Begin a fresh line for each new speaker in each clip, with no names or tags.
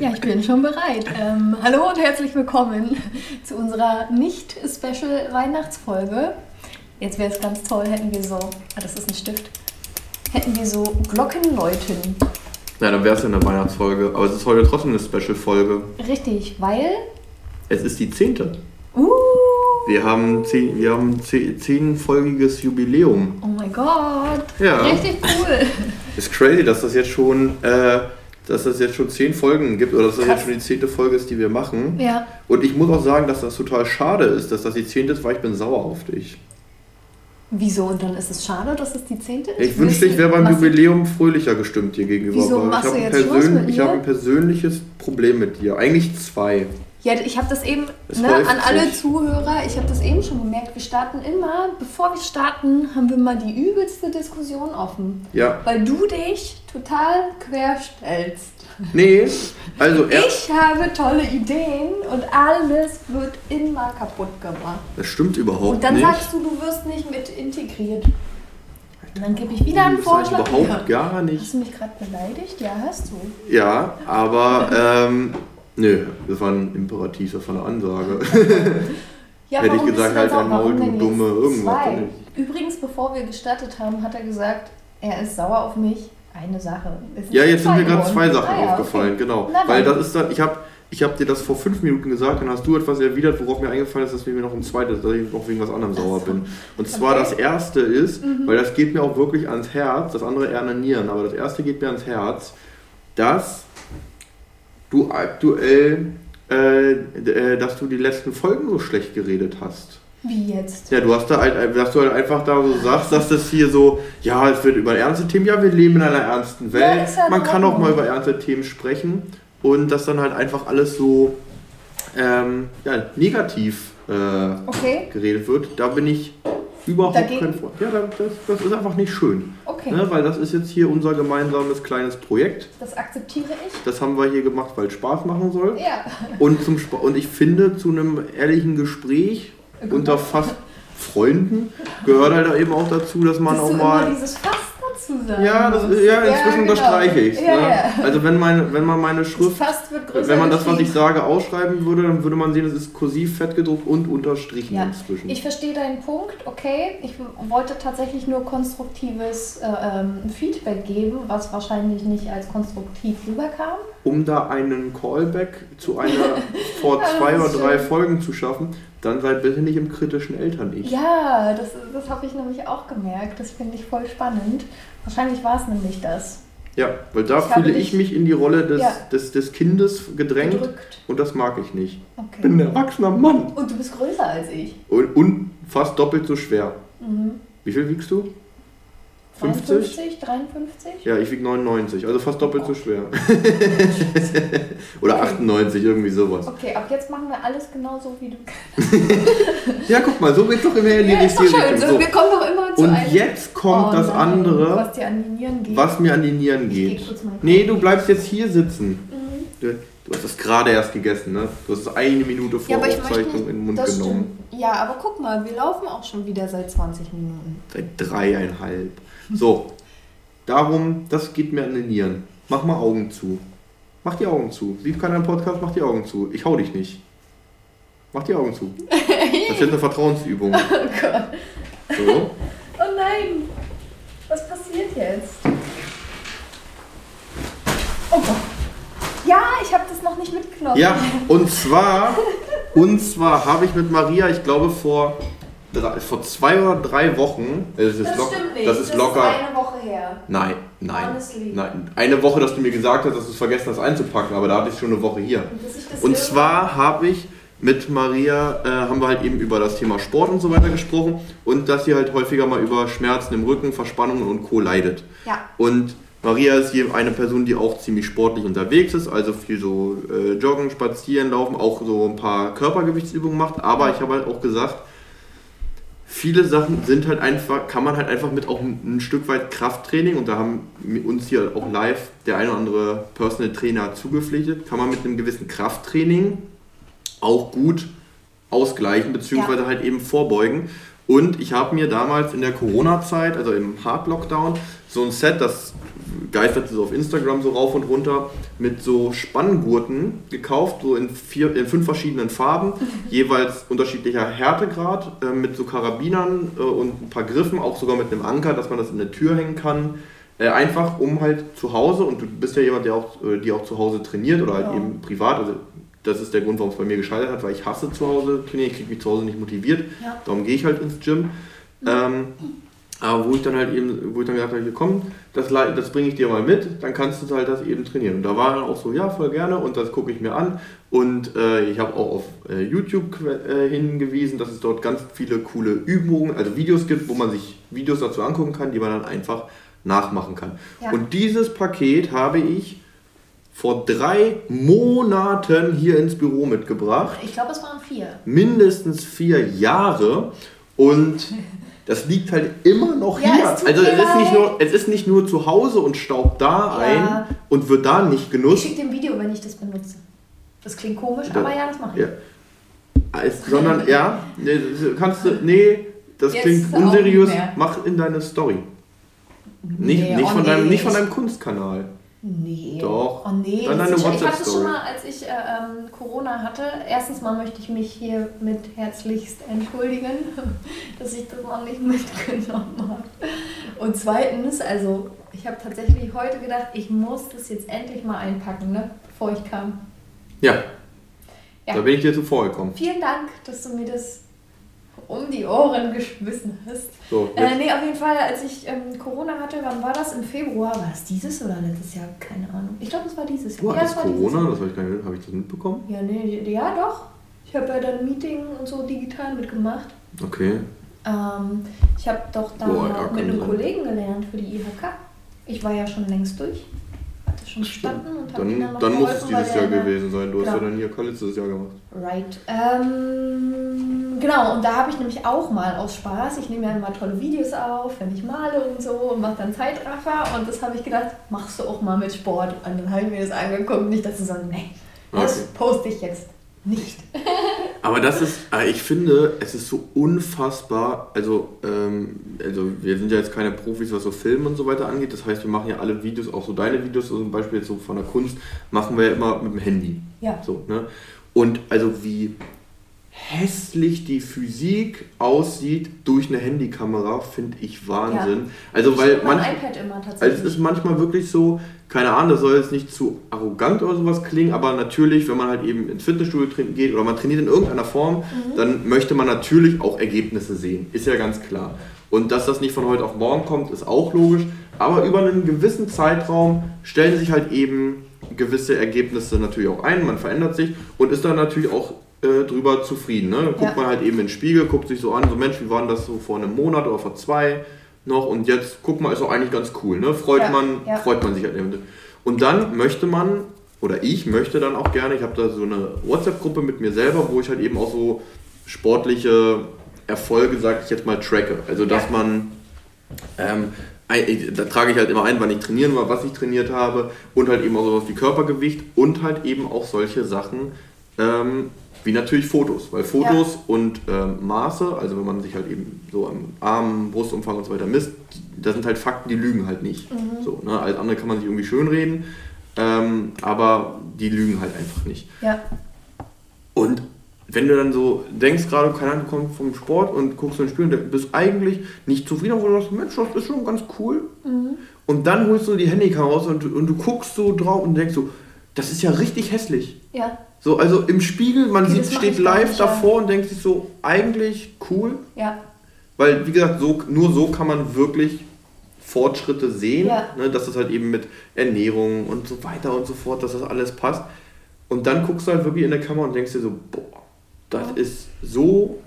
ja, ich bin schon bereit. Ähm, hallo und herzlich willkommen zu unserer nicht-Special-Weihnachtsfolge. Jetzt wäre es ganz toll, hätten wir so, ah, das ist ein Stift, hätten wir so Glockenläuten.
Ja, dann wäre es ja eine Weihnachtsfolge. Aber es ist heute trotzdem eine Special-Folge.
Richtig, weil.
Es ist die zehnte.
Uh,
Wir haben, zehn, wir haben zehn, zehnfolgiges Jubiläum.
oh mein Gott.
Ja.
Richtig cool.
Ist crazy, dass das jetzt schon, äh, dass das jetzt schon zehn Folgen gibt oder dass das
Krass.
jetzt schon die zehnte Folge ist, die wir machen.
ja.
Und ich muss auch sagen, dass das total schade ist, dass das die zehnte ist, weil ich bin sauer auf dich.
Wieso? Und dann ist es schade, dass es die zehnte ist?
Ich wünschte, ich wäre beim Jubiläum fröhlicher gestimmt dir gegenüber.
Wieso
aber
machst
ich
du jetzt Schluss mit
ich
mir?
habe ein persönliches Problem mit dir. Eigentlich zwei.
Ja, ich habe das eben,
Es
ne, an alle
sich.
Zuhörer, ich habe das eben schon gemerkt, wir starten immer, bevor wir starten, haben wir mal die übelste Diskussion offen.
Ja.
Weil du dich total querstellst.
Nee, also er,
Ich habe tolle Ideen und alles wird immer kaputt gemacht.
das stimmt überhaupt
Und dann
nicht.
sagst du, du wirst nicht mit integriert. Und dann gebe ich wieder einen
Das
Vorschlag.
überhaupt
Ja.
gar nicht.
Hast du mich gerade beleidigt? Ja, hast du.
Ja, aber ähm, nö, das war ein Imperativ, das war eine Ansage.
Ja,
Hätte ich gesagt, halt
denn
ein
sauer?
Maul, du Dumme, irgendwas.
Übrigens, bevor wir gestartet haben, hat er gesagt, er ist sauer auf mich. Eine Sache.
Ja, jetzt sind mir gerade zwei Sachen
Ah ja,
aufgefallen,
okay.
genau.
Na
Weil das ist dann, ich habe ich hab dir das vor fünf Minuten gesagt, dann hast du etwas erwidert, worauf mir eingefallen ist, dass mir noch ein zweites, dass ich noch wegen was anderem sauer bin. Und zwar
Okay. Mhm.
das erste ist, weil das geht mir auch wirklich ans Herz, das andere eher an den Nieren, aber das erste geht mir ans Herz, dass du aktuell, äh, äh, dass du die letzten Folgen so schlecht geredet hast.
Wie jetzt?
Ja, du hast da halt, dass du halt einfach da so sagst, dass das hier so, ja, es wird über ernste Themen, ja, wir leben in einer ernsten Welt,
Ja,
man kann auch mal über ernste Themen sprechen und dass dann halt einfach alles so ähm, ja, negativ äh,
Okay,
geredet wird, da bin ich überhaupt
Dagegen?
kein Freund. Ja, das, das ist einfach nicht schön,
okay.
ne, weil das ist jetzt hier unser gemeinsames kleines Projekt.
Das akzeptiere ich.
Das haben wir hier gemacht, weil es Spaß machen soll.
Ja.
Und, zum Spa und ich finde, zu einem ehrlichen Gespräch unter fast Freunden gehört halt da eben auch dazu, dass man
Dass
auch mal.
immer dieses Fast dazu sagen
Ja, das, ja, inzwischen
genau.
unterstreiche ich
Ja,
ne?
ja.
Also wenn, meine, wenn man meine Schrift,
Fast wird größer
wenn man das, was ich sage, ausschreiben würde, dann würde man sehen, es ist kursiv, fett gedruckt und unterstrichen
Ja,
inzwischen.
ich verstehe deinen Punkt, okay. Ich wollte tatsächlich nur konstruktives äh, ähm, Feedback geben, was wahrscheinlich nicht als konstruktiv rüberkam.
um da einen Callback zu einer vor
Ja,
zwei oder drei
schön.
Folgen zu schaffen, dann seid bitte nicht im kritischen Eltern-Ich.
Ja, das, das habe ich nämlich auch gemerkt. Das finde ich voll spannend. Wahrscheinlich war es nämlich das.
Ja, weil da
Ich
fühle ich mich in die Rolle des,
Ja.
des, des Kindes gedrängt
Gedrückt.
und das mag ich nicht.
Okay.
Ich bin ein erwachsener Mann.
Und du bist größer als ich.
Und, und fast doppelt so schwer.
Mhm.
Wie viel wiegst du? 50?
53, 53?
Ja, ich wiege 99, also fast doppelt so schwer. Oder 98, irgendwie sowas.
Okay, ab jetzt machen wir alles genauso wie du.
Ja, guck mal, so geht's doch immer in die
Ja,
richtige
schön.
Richtung.
So, wir kommen doch immer zu
Und jetzt kommt
Oh
das
nein,
andere,
Was dir an die Nieren geht.
was mir an die Nieren
Ich geh
geht.
kurz mal
Nee, du bleibst jetzt hier sitzen.
Mhm.
Du, du hast das gerade erst gegessen, ne? Du hast eine Minute vor
Ja,
Aufzeichnung in den Mund genommen.
stimmt. Ja, aber guck mal, wir laufen auch schon wieder seit 20 Minuten.
Seit dreieinhalb. So, darum, das geht mir an den Nieren. Mach mal Augen zu. Mach die Augen zu. Sieht keiner im Podcast, mach die Augen zu. Ich hau dich nicht. Mach die Augen zu. Das ist eine Vertrauensübung.
Oh Gott.
So.
Oh nein. Was passiert jetzt? Oh Gott. Ja, ich habe das noch nicht mitgenommen.
Ja, und zwar, und zwar habe ich mit Maria, ich glaube vor, drei, vor zwei oder drei Wochen, das ist,
Das
lock,
stimmt nicht.
das ist locker,
ist eine Woche her.
nein, nein,
Honestly.
nein, eine Woche, dass du mir gesagt hast, dass du es vergessen hast einzupacken, aber da hatte ich schon eine Woche hier.
Und, das
zwar habe ich mit Maria, äh, haben wir halt eben über das Thema Sport und so weiter gesprochen und dass sie halt häufiger mal über Schmerzen im Rücken, Verspannungen und Co. leidet.
Ja.
Und Maria ist hier eine Person, die auch ziemlich sportlich unterwegs ist, also viel so äh, Joggen, Spazieren, Laufen, auch so ein paar Körpergewichtsübungen macht. Aber ich habe halt auch gesagt, viele Sachen sind halt einfach, kann man halt einfach mit auch ein, Stück weit Krafttraining und da haben uns hier auch live der ein oder andere Personal Trainer zugepflichtet, kann man mit einem gewissen Krafttraining auch gut ausgleichen beziehungsweise
Ja.
halt eben vorbeugen. Und ich habe mir damals in der Corona-Zeit, also im Hard-Lockdown, so ein Set, das geistert es auf Instagram so rauf und runter mit so Spanngurten gekauft, so in, vier, in fünf verschiedenen Farben, jeweils unterschiedlicher Härtegrad, äh, mit so Karabinern äh, und ein paar Griffen, auch sogar mit einem Anker, dass man das in der Tür hängen kann. Äh, einfach um halt zu Hause, und du bist ja jemand, der auch, äh, die auch zu Hause trainiert oder halt ja. eben privat, also das ist der Grund, warum es bei mir gescheitert hat, weil ich hasse zu Hause trainieren, ich kriege mich zu Hause nicht motiviert, ja. darum gehe ich halt ins Gym. Mhm. Ähm, aber wo ich dann halt eben, wo ich dann gesagt habe, hier komm, das, das bringe ich dir mal mit, dann kannst du halt das eben trainieren. Und da war dann auch so, ja, voll gerne und das gucke ich mir an. Und äh, ich habe auch auf äh, YouTube äh, hingewiesen, dass es dort ganz viele coole Übungen, also Videos gibt, wo man sich Videos dazu angucken kann, die man dann einfach nachmachen kann. Ja. Und dieses Paket habe ich vor drei Monaten hier ins Büro mitgebracht.
Ich glaube, es waren vier.
Mindestens vier Jahre. Und das liegt halt immer noch ja, hier. Es also es ist, nicht nur, es ist nicht nur zu Hause und staubt da ja. ein und wird da nicht genutzt.
Ich schicke dir ein Video, wenn ich das benutze. Das klingt komisch, da, aber ja, das mache ich. Ja.
Als, sondern, ja, kannst du, nee, das Jetzt klingt unseriös, mach in deine Story. Nicht, nee, nicht, oh von nee, deinem, nicht von deinem Kunstkanal.
Nee.
Doch.
Oh nee. Dann deine ich hatte es schon mal, als ich äh, ähm, Corona hatte. Erstens mal möchte ich mich hier mit herzlichst entschuldigen, dass ich das noch nicht mitgenommen habe. Und zweitens, also ich habe tatsächlich heute gedacht, ich muss das jetzt endlich mal einpacken, ne, bevor ich kam.
Ja. ja. Da bin ich dir zuvor gekommen.
Vielen Dank, dass du mir das um die Ohren geschmissen hast. So, äh, nee, auf jeden Fall, als ich ähm, Corona hatte, wann war das? Im Februar? War das dieses oder letztes Jahr? Keine Ahnung. Ich glaube, es war dieses
Jahr. War ja, das Corona? Das habe ich gar nicht Habe ich das mitbekommen?
Ja, nee, ja doch. Ich habe ja dann Meeting und so digital mitgemacht.
Okay.
Ähm, ich habe doch da Boah, mit einem. Kollegen gelernt für die IHK. Ich war ja schon längst durch schon verstanden und
habe dann, dann muss es dieses Jahr gewesen sein. Du genau. hast ja dann hier letztes Jahr gemacht.
Right. Ähm, genau, und da habe ich nämlich auch mal aus Spaß, ich nehme ja immer tolle Videos auf, wenn ich male und so und mache dann Zeitraffer und das habe ich gedacht, machst du auch mal mit Sport. Und dann habe ich mir das angeguckt, nicht, dass du sagst, nee, das okay. poste ich jetzt nicht.
Aber das ist, äh, ich finde, es ist so unfassbar, also, ähm, also wir sind ja jetzt keine Profis, was so Filme und so weiter angeht. Das heißt, wir machen ja alle Videos, auch so deine Videos, also zum Beispiel jetzt so von der Kunst, machen wir ja immer mit dem Handy.
Ja.
So, ne? Und also wie hässlich die Physik aussieht durch eine Handykamera, finde ich Wahnsinn. Ja. Also ich weil
man iPad immer tatsächlich.
Also es ist manchmal wirklich so, keine Ahnung, das soll jetzt nicht zu arrogant oder sowas klingen, aber natürlich, wenn man halt eben ins Fitnessstudio geht oder man trainiert in irgendeiner Form, mhm. dann möchte man natürlich auch Ergebnisse sehen. Ist ja ganz klar. Und dass das nicht von heute auf morgen kommt, ist auch logisch. Aber über einen gewissen Zeitraum stellen sich halt eben gewisse Ergebnisse natürlich auch ein, man verändert sich und ist dann natürlich auch äh, drüber zufrieden. Ne? Guckt ja. man halt eben in den Spiegel, guckt sich so an, so Mensch, wie war das so vor einem Monat oder vor zwei noch und jetzt guck mal, ist doch eigentlich ganz cool. Ne? Freut, ja. Man, ja. freut man sich halt eben. Und dann möchte man, oder ich möchte dann auch gerne, ich habe da so eine WhatsApp-Gruppe mit mir selber, wo ich halt eben auch so sportliche Erfolge, sag ich jetzt mal, tracke. Also dass man ähm, da trage ich halt immer ein, wann ich trainieren war, was ich trainiert habe und halt eben auch sowas wie Körpergewicht und halt eben auch solche Sachen, ähm, wie natürlich Fotos, weil Fotos ja. und ähm, Maße, also wenn man sich halt eben so am Arm, Brustumfang und so weiter misst, das sind halt Fakten, die lügen halt nicht. Mhm. So, ne? Alles andere kann man sich irgendwie schönreden, ähm, aber die lügen halt einfach nicht.
Ja.
Und wenn du dann so denkst, gerade, keine Ahnung, du kommst vom Sport und guckst so ein Spiel und bist eigentlich nicht zufrieden, wo du sagst, Mensch, das ist schon ganz cool. Mhm. Und dann holst du die Handykamera raus und, und du guckst so drauf und denkst so, das ist ja richtig hässlich.
Ja.
So, also im Spiegel, man okay, sieht, steht live davor und denkt sich so, eigentlich cool.
Ja.
Weil, wie gesagt, so, nur so kann man wirklich Fortschritte sehen, ja. ne, dass das halt eben mit Ernährung und so weiter und so fort, dass das alles passt. Und dann guckst du halt wirklich in der Kamera und denkst dir so, boah, das ja. ist so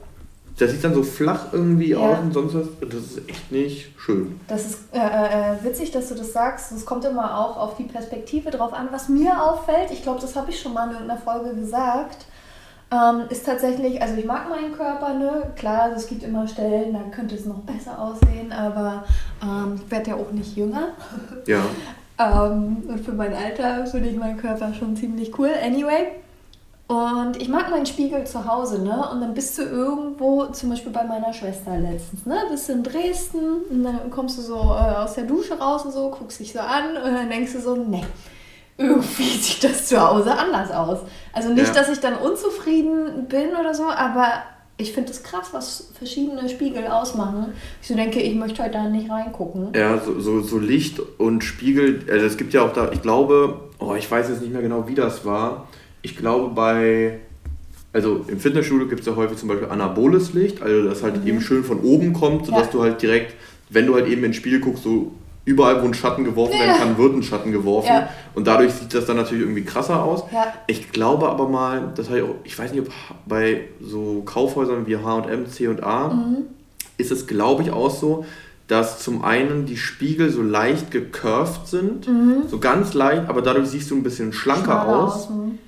das sieht dann so flach irgendwie ja. aus und sonst was. Das ist echt nicht schön.
Das ist äh, äh, witzig, dass du das sagst. Es kommt immer auch auf die Perspektive drauf an. Was mir auffällt, ich glaube, das habe ich schon mal in irgendeiner Folge gesagt, ähm, ist tatsächlich, also ich mag meinen Körper, ne? Klar, es gibt immer Stellen, da könnte es noch besser aussehen, aber ähm, ich werde ja auch nicht jünger.
Ja.
ähm, und für mein Alter finde ich meinen Körper schon ziemlich cool. Anyway, Und ich mag meinen Spiegel zu Hause, ne? Und dann bist du irgendwo, zum Beispiel bei meiner Schwester letztens, ne? Bist du in Dresden und dann kommst du so äh, aus der Dusche raus und so, guckst dich so an und dann denkst du so, ne, irgendwie sieht das zu Hause anders aus. Also nicht, ja. dass ich dann unzufrieden bin oder so, aber ich finde es krass, was verschiedene Spiegel ausmachen. Ich so denke, ich möchte heute da nicht reingucken.
Ja, so, so, so Licht und Spiegel, also es gibt ja auch da, ich glaube, oh, ich weiß jetzt nicht mehr genau, wie das war. Ich glaube bei, also im Fitnessstudio gibt es ja häufig zum Beispiel anaboles Licht, also das halt mhm. eben schön von oben kommt, sodass ja. du halt direkt, wenn du halt eben ins Spiegel guckst, so überall, wo ein Schatten geworfen werden kann, wird ein Schatten geworfen. Ja. Und dadurch sieht das dann natürlich irgendwie krasser aus. Ja. Ich glaube aber mal, das habe ich auch, ich weiß nicht, ob bei so Kaufhäusern wie HM, C&A mhm. ist es, glaube ich, auch so, dass zum einen die Spiegel so leicht gecurved sind, mhm. so ganz leicht, aber dadurch siehst du ein bisschen schlanker aus. aus mhm.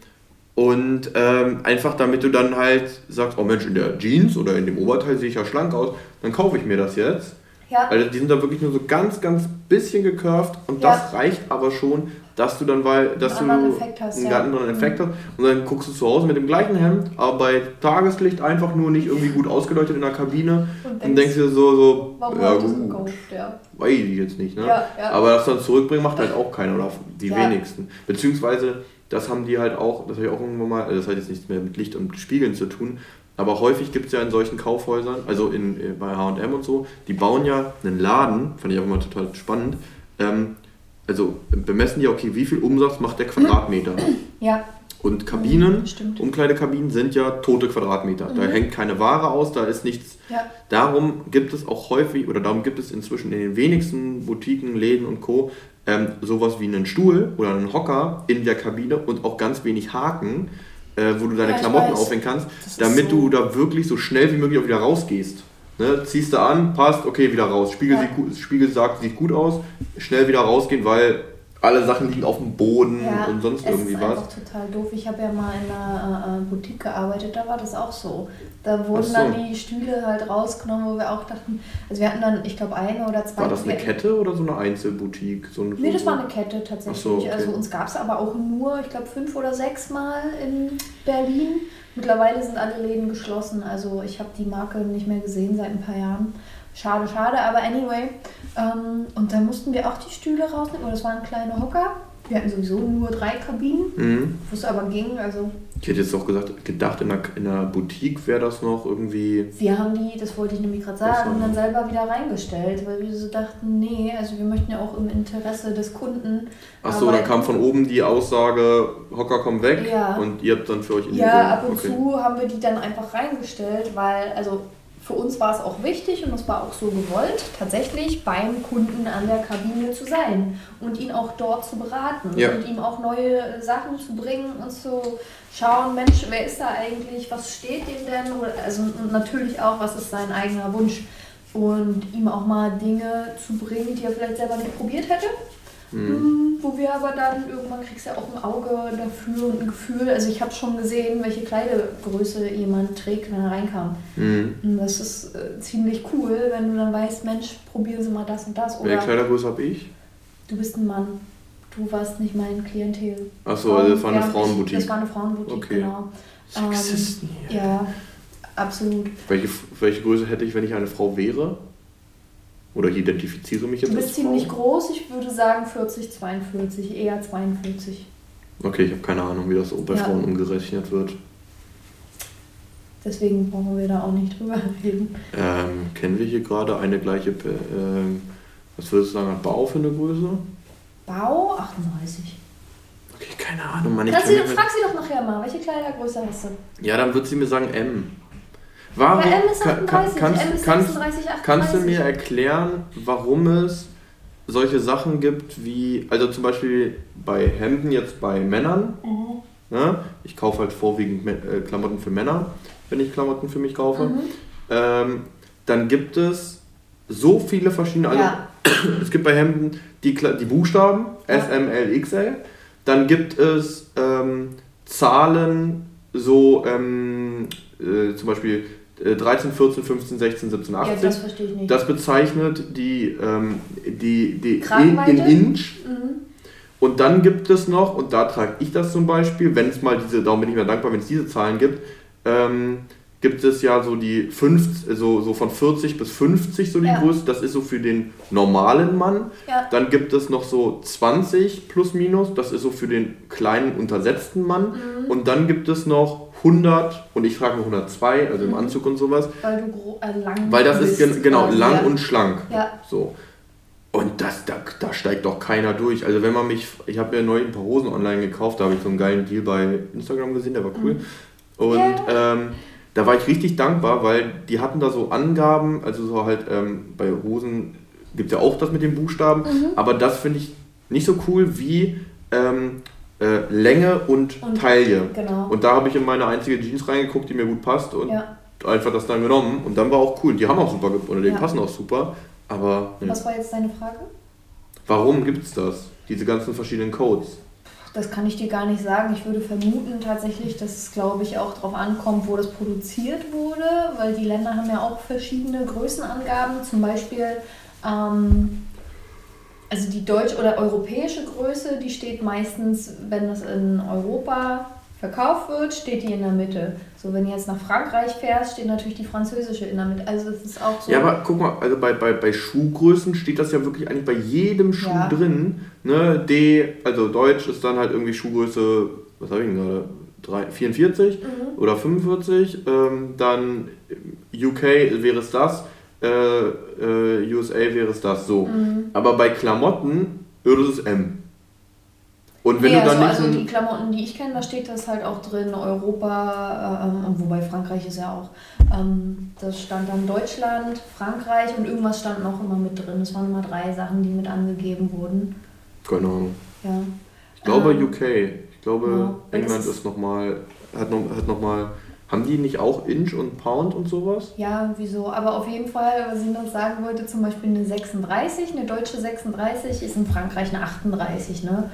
Und ähm, einfach damit du dann halt sagst, oh Mensch, in der Jeans oder in dem Oberteil sehe ich ja schlank aus, dann kaufe ich mir das jetzt. Ja. Also die sind da wirklich nur so ganz, ganz bisschen gecurved und ja. das reicht aber schon, dass du dann, weil, dass einen du Effekt hast, einen ja. anderen Effekt mhm. hast und dann guckst du zu Hause mit dem gleichen Hemd, aber bei Tageslicht einfach nur nicht irgendwie gut ausgeleuchtet in der Kabine und denkst, und denkst dir so, so warum ja gut, gekauft, ja. weiß ich jetzt nicht, ne? Ja, ja. aber das dann zurückbringen macht halt auch keiner oder die wenigsten, beziehungsweise das haben die halt auch, das habe ich auch irgendwann mal, das hat jetzt nichts mehr mit Licht und Spiegeln zu tun, aber häufig gibt es ja in solchen Kaufhäusern, also in, äh, bei HM und so, die bauen ja einen Laden, fand ich auch immer total spannend. Ähm, also bemessen die, okay, wie viel Umsatz macht der Quadratmeter? Ja. Und Kabinen, mhm, Umkleidekabinen sind ja tote Quadratmeter. Mhm. Da hängt keine Ware aus, da ist nichts. Ja. Darum gibt es auch häufig, oder darum gibt es inzwischen in den wenigsten Boutiquen, Läden und Co. Ähm, sowas wie einen Stuhl oder einen Hocker in der Kabine und auch ganz wenig Haken äh, wo du deine ja, Klamotten aufhängen kannst, damit so du da wirklich so schnell wie möglich auch wieder rausgehst. Ne? Ziehst du an, passt, okay, wieder raus. Spiegel, ja. sieht, Spiegel sagt, sieht gut aus, schnell wieder rausgehen, weil alle Sachen liegen auf dem Boden ja, und sonst irgendwie was.
Das ist einfach total doof. Ich habe ja mal in einer äh, Boutique gearbeitet, da war das auch so. Da wurden so. dann die Stühle halt rausgenommen, wo wir auch dachten, also wir hatten dann, ich glaube, eine oder zwei.
War das eine Kette oder so eine Einzelboutique? So
eine, nee, das war eine Kette tatsächlich. So, okay. Also uns gab es aber auch nur, ich glaube, fünf oder sechs Mal in Berlin. Mittlerweile sind alle Läden geschlossen, also ich habe die Marke nicht mehr gesehen seit ein paar Jahren. Schade, schade, aber anyway. Ähm, und da mussten wir auch die Stühle rausnehmen, oder das waren kleine Hocker. Wir hatten sowieso nur drei Kabinen, mhm. wo es aber ging. Also
ich hätte jetzt auch gesagt, gedacht, in einer, in einer Boutique wäre das noch irgendwie.
Wir haben die, das wollte ich nämlich gerade sagen, dann selber wieder reingestellt, weil wir so dachten, nee, also wir möchten ja auch im Interesse des Kunden.
Achso, dann kam von oben die Aussage, Hocker komm weg ja. und ihr habt dann für euch
in Ja, ab und okay. zu haben wir die dann einfach reingestellt, weil, also für uns war es auch wichtig und es war auch so gewollt, tatsächlich beim Kunden an der Kabine zu sein und ihn auch dort zu beraten ja. und ihm auch neue Sachen zu bringen und zu schauen, Mensch, wer ist da eigentlich, was steht dem denn? Also und natürlich auch, was ist sein eigener Wunsch und ihm auch mal Dinge zu bringen, die er vielleicht selber nicht probiert hätte Mhm. Wo wir aber dann irgendwann kriegst du ja auch ein Auge dafür und ein Gefühl. Also ich habe schon gesehen, welche Kleidegröße jemand trägt, wenn er reinkam. Mhm. Und das ist äh, ziemlich cool, wenn du dann weißt, Mensch, probieren Sie mal das und das.
Welche Kleidergröße habe ich?
Du bist ein Mann. Du warst nicht mein Klientel.
Achso, also das war eine Frauenboutique.
Das war eine Frauenboutique, okay. genau. Sexisten ähm, Ja, absolut.
Welche, welche Größe hätte ich, wenn ich eine Frau wäre? Oder ich identifiziere mich
jetzt Du bist ziemlich groß, ich würde sagen 40, 42, eher 42.
Okay, ich habe keine Ahnung, wie das bei ja. Frauen umgerechnet wird.
Deswegen brauchen wir da auch nicht drüber reden.
Ähm, kennen wir hier gerade eine gleiche, ähm, was würdest du sagen, hat Bau für eine Größe?
Bau 38.
Okay, keine Ahnung, Mann.
Ich du, frag sie doch nachher mal, welche Kleidergröße hast du?
Ja, dann wird sie mir sagen M. Warum, M ist 38, kannst, M ist 36, 38. Kannst du mir erklären, warum es solche Sachen gibt wie, also zum Beispiel bei Hemden jetzt bei Männern, mhm. ne? ich kaufe halt vorwiegend äh, Klamotten für Männer, wenn ich Klamotten für mich kaufe, mhm. ähm, dann gibt es so viele verschiedene, also ja. es gibt bei Hemden die, die Buchstaben. S, M, L, XL, dann gibt es ähm, Zahlen so ähm, äh, zum Beispiel 13, 14, 15, 16, 17, 18. Ja, das verstehe ich nicht. Das bezeichnet die, ähm, die, die in, in Inch. Mhm. Und dann gibt es noch, und da trage ich das zum Beispiel, wenn es mal diese, darum bin ich mir dankbar, wenn es diese Zahlen gibt, ähm, gibt es ja so die 50, so, so von 40 bis 50 so die ja. Größe, das ist so für den normalen Mann. Ja. Dann gibt es noch so 20 plus minus, das ist so für den kleinen untersetzten Mann. Mhm. Und dann gibt es noch 100 und ich frage nur 102, also im mhm. Anzug und sowas. Weil du äh, lang Weil das bist, ist genau lang ja. und schlank. Ja. So. Und das, da, da steigt doch keiner durch. Also wenn man mich, ich habe mir neulich ein paar Hosen online gekauft, da habe ich so einen geilen Deal bei Instagram gesehen, der war cool. Mhm. Und yeah. ähm, da war ich richtig dankbar, weil die hatten da so Angaben, also so halt ähm, bei Hosen gibt es ja auch das mit den Buchstaben, mhm. aber das finde ich nicht so cool wie ähm, äh, Länge und, und, Taille. Genau. Und da habe ich in meine einzige Jeans reingeguckt, die mir gut passt und ja. einfach das dann genommen und dann war auch cool. Die haben auch super oder die ja. passen auch super, aber.
Ne. Was war jetzt deine Frage?
Warum gibt es das? Diese ganzen verschiedenen Codes?
Das kann ich dir gar nicht sagen. Ich würde vermuten tatsächlich, dass es, glaube ich, auch darauf ankommt, wo das produziert wurde, weil die Länder haben ja auch verschiedene Größenangaben. Zum Beispiel, ähm, also die deutsche oder europäische Größe, die steht meistens, wenn das in Europa verkauft wird, steht die in der Mitte. So, wenn du jetzt nach Frankreich fährst, steht natürlich die französische in der Mitte. Also das ist auch so.
Ja, aber guck mal, also bei, bei, bei Schuhgrößen steht das ja wirklich eigentlich bei jedem Schuh ja. drin. Ne? D, also Deutsch ist dann halt irgendwie Schuhgröße, was habe ich denn gerade? 44 mhm. oder 45. Ähm, dann UK wäre es das. Äh, äh, USA wäre es das so. Mhm. Aber bei Klamotten würde es M.
Und wenn nee, du dann also, nicht also die Klamotten, die ich kenne, da steht das halt auch drin, Europa, ähm, wobei Frankreich ist ja auch. Ähm, das stand dann Deutschland, Frankreich und irgendwas stand noch immer mit drin. Es waren immer drei Sachen, die mit angegeben wurden.
Keine Ahnung. Ja. Ich glaube ähm, UK. Ich glaube, ja, England ist nochmal, hat noch, hat noch mal, haben die nicht auch Inch und Pound und sowas?
Ja, wieso? Aber auf jeden Fall, was ich noch sagen wollte, zum Beispiel eine 36, eine deutsche 36 ist in Frankreich eine 38, ne?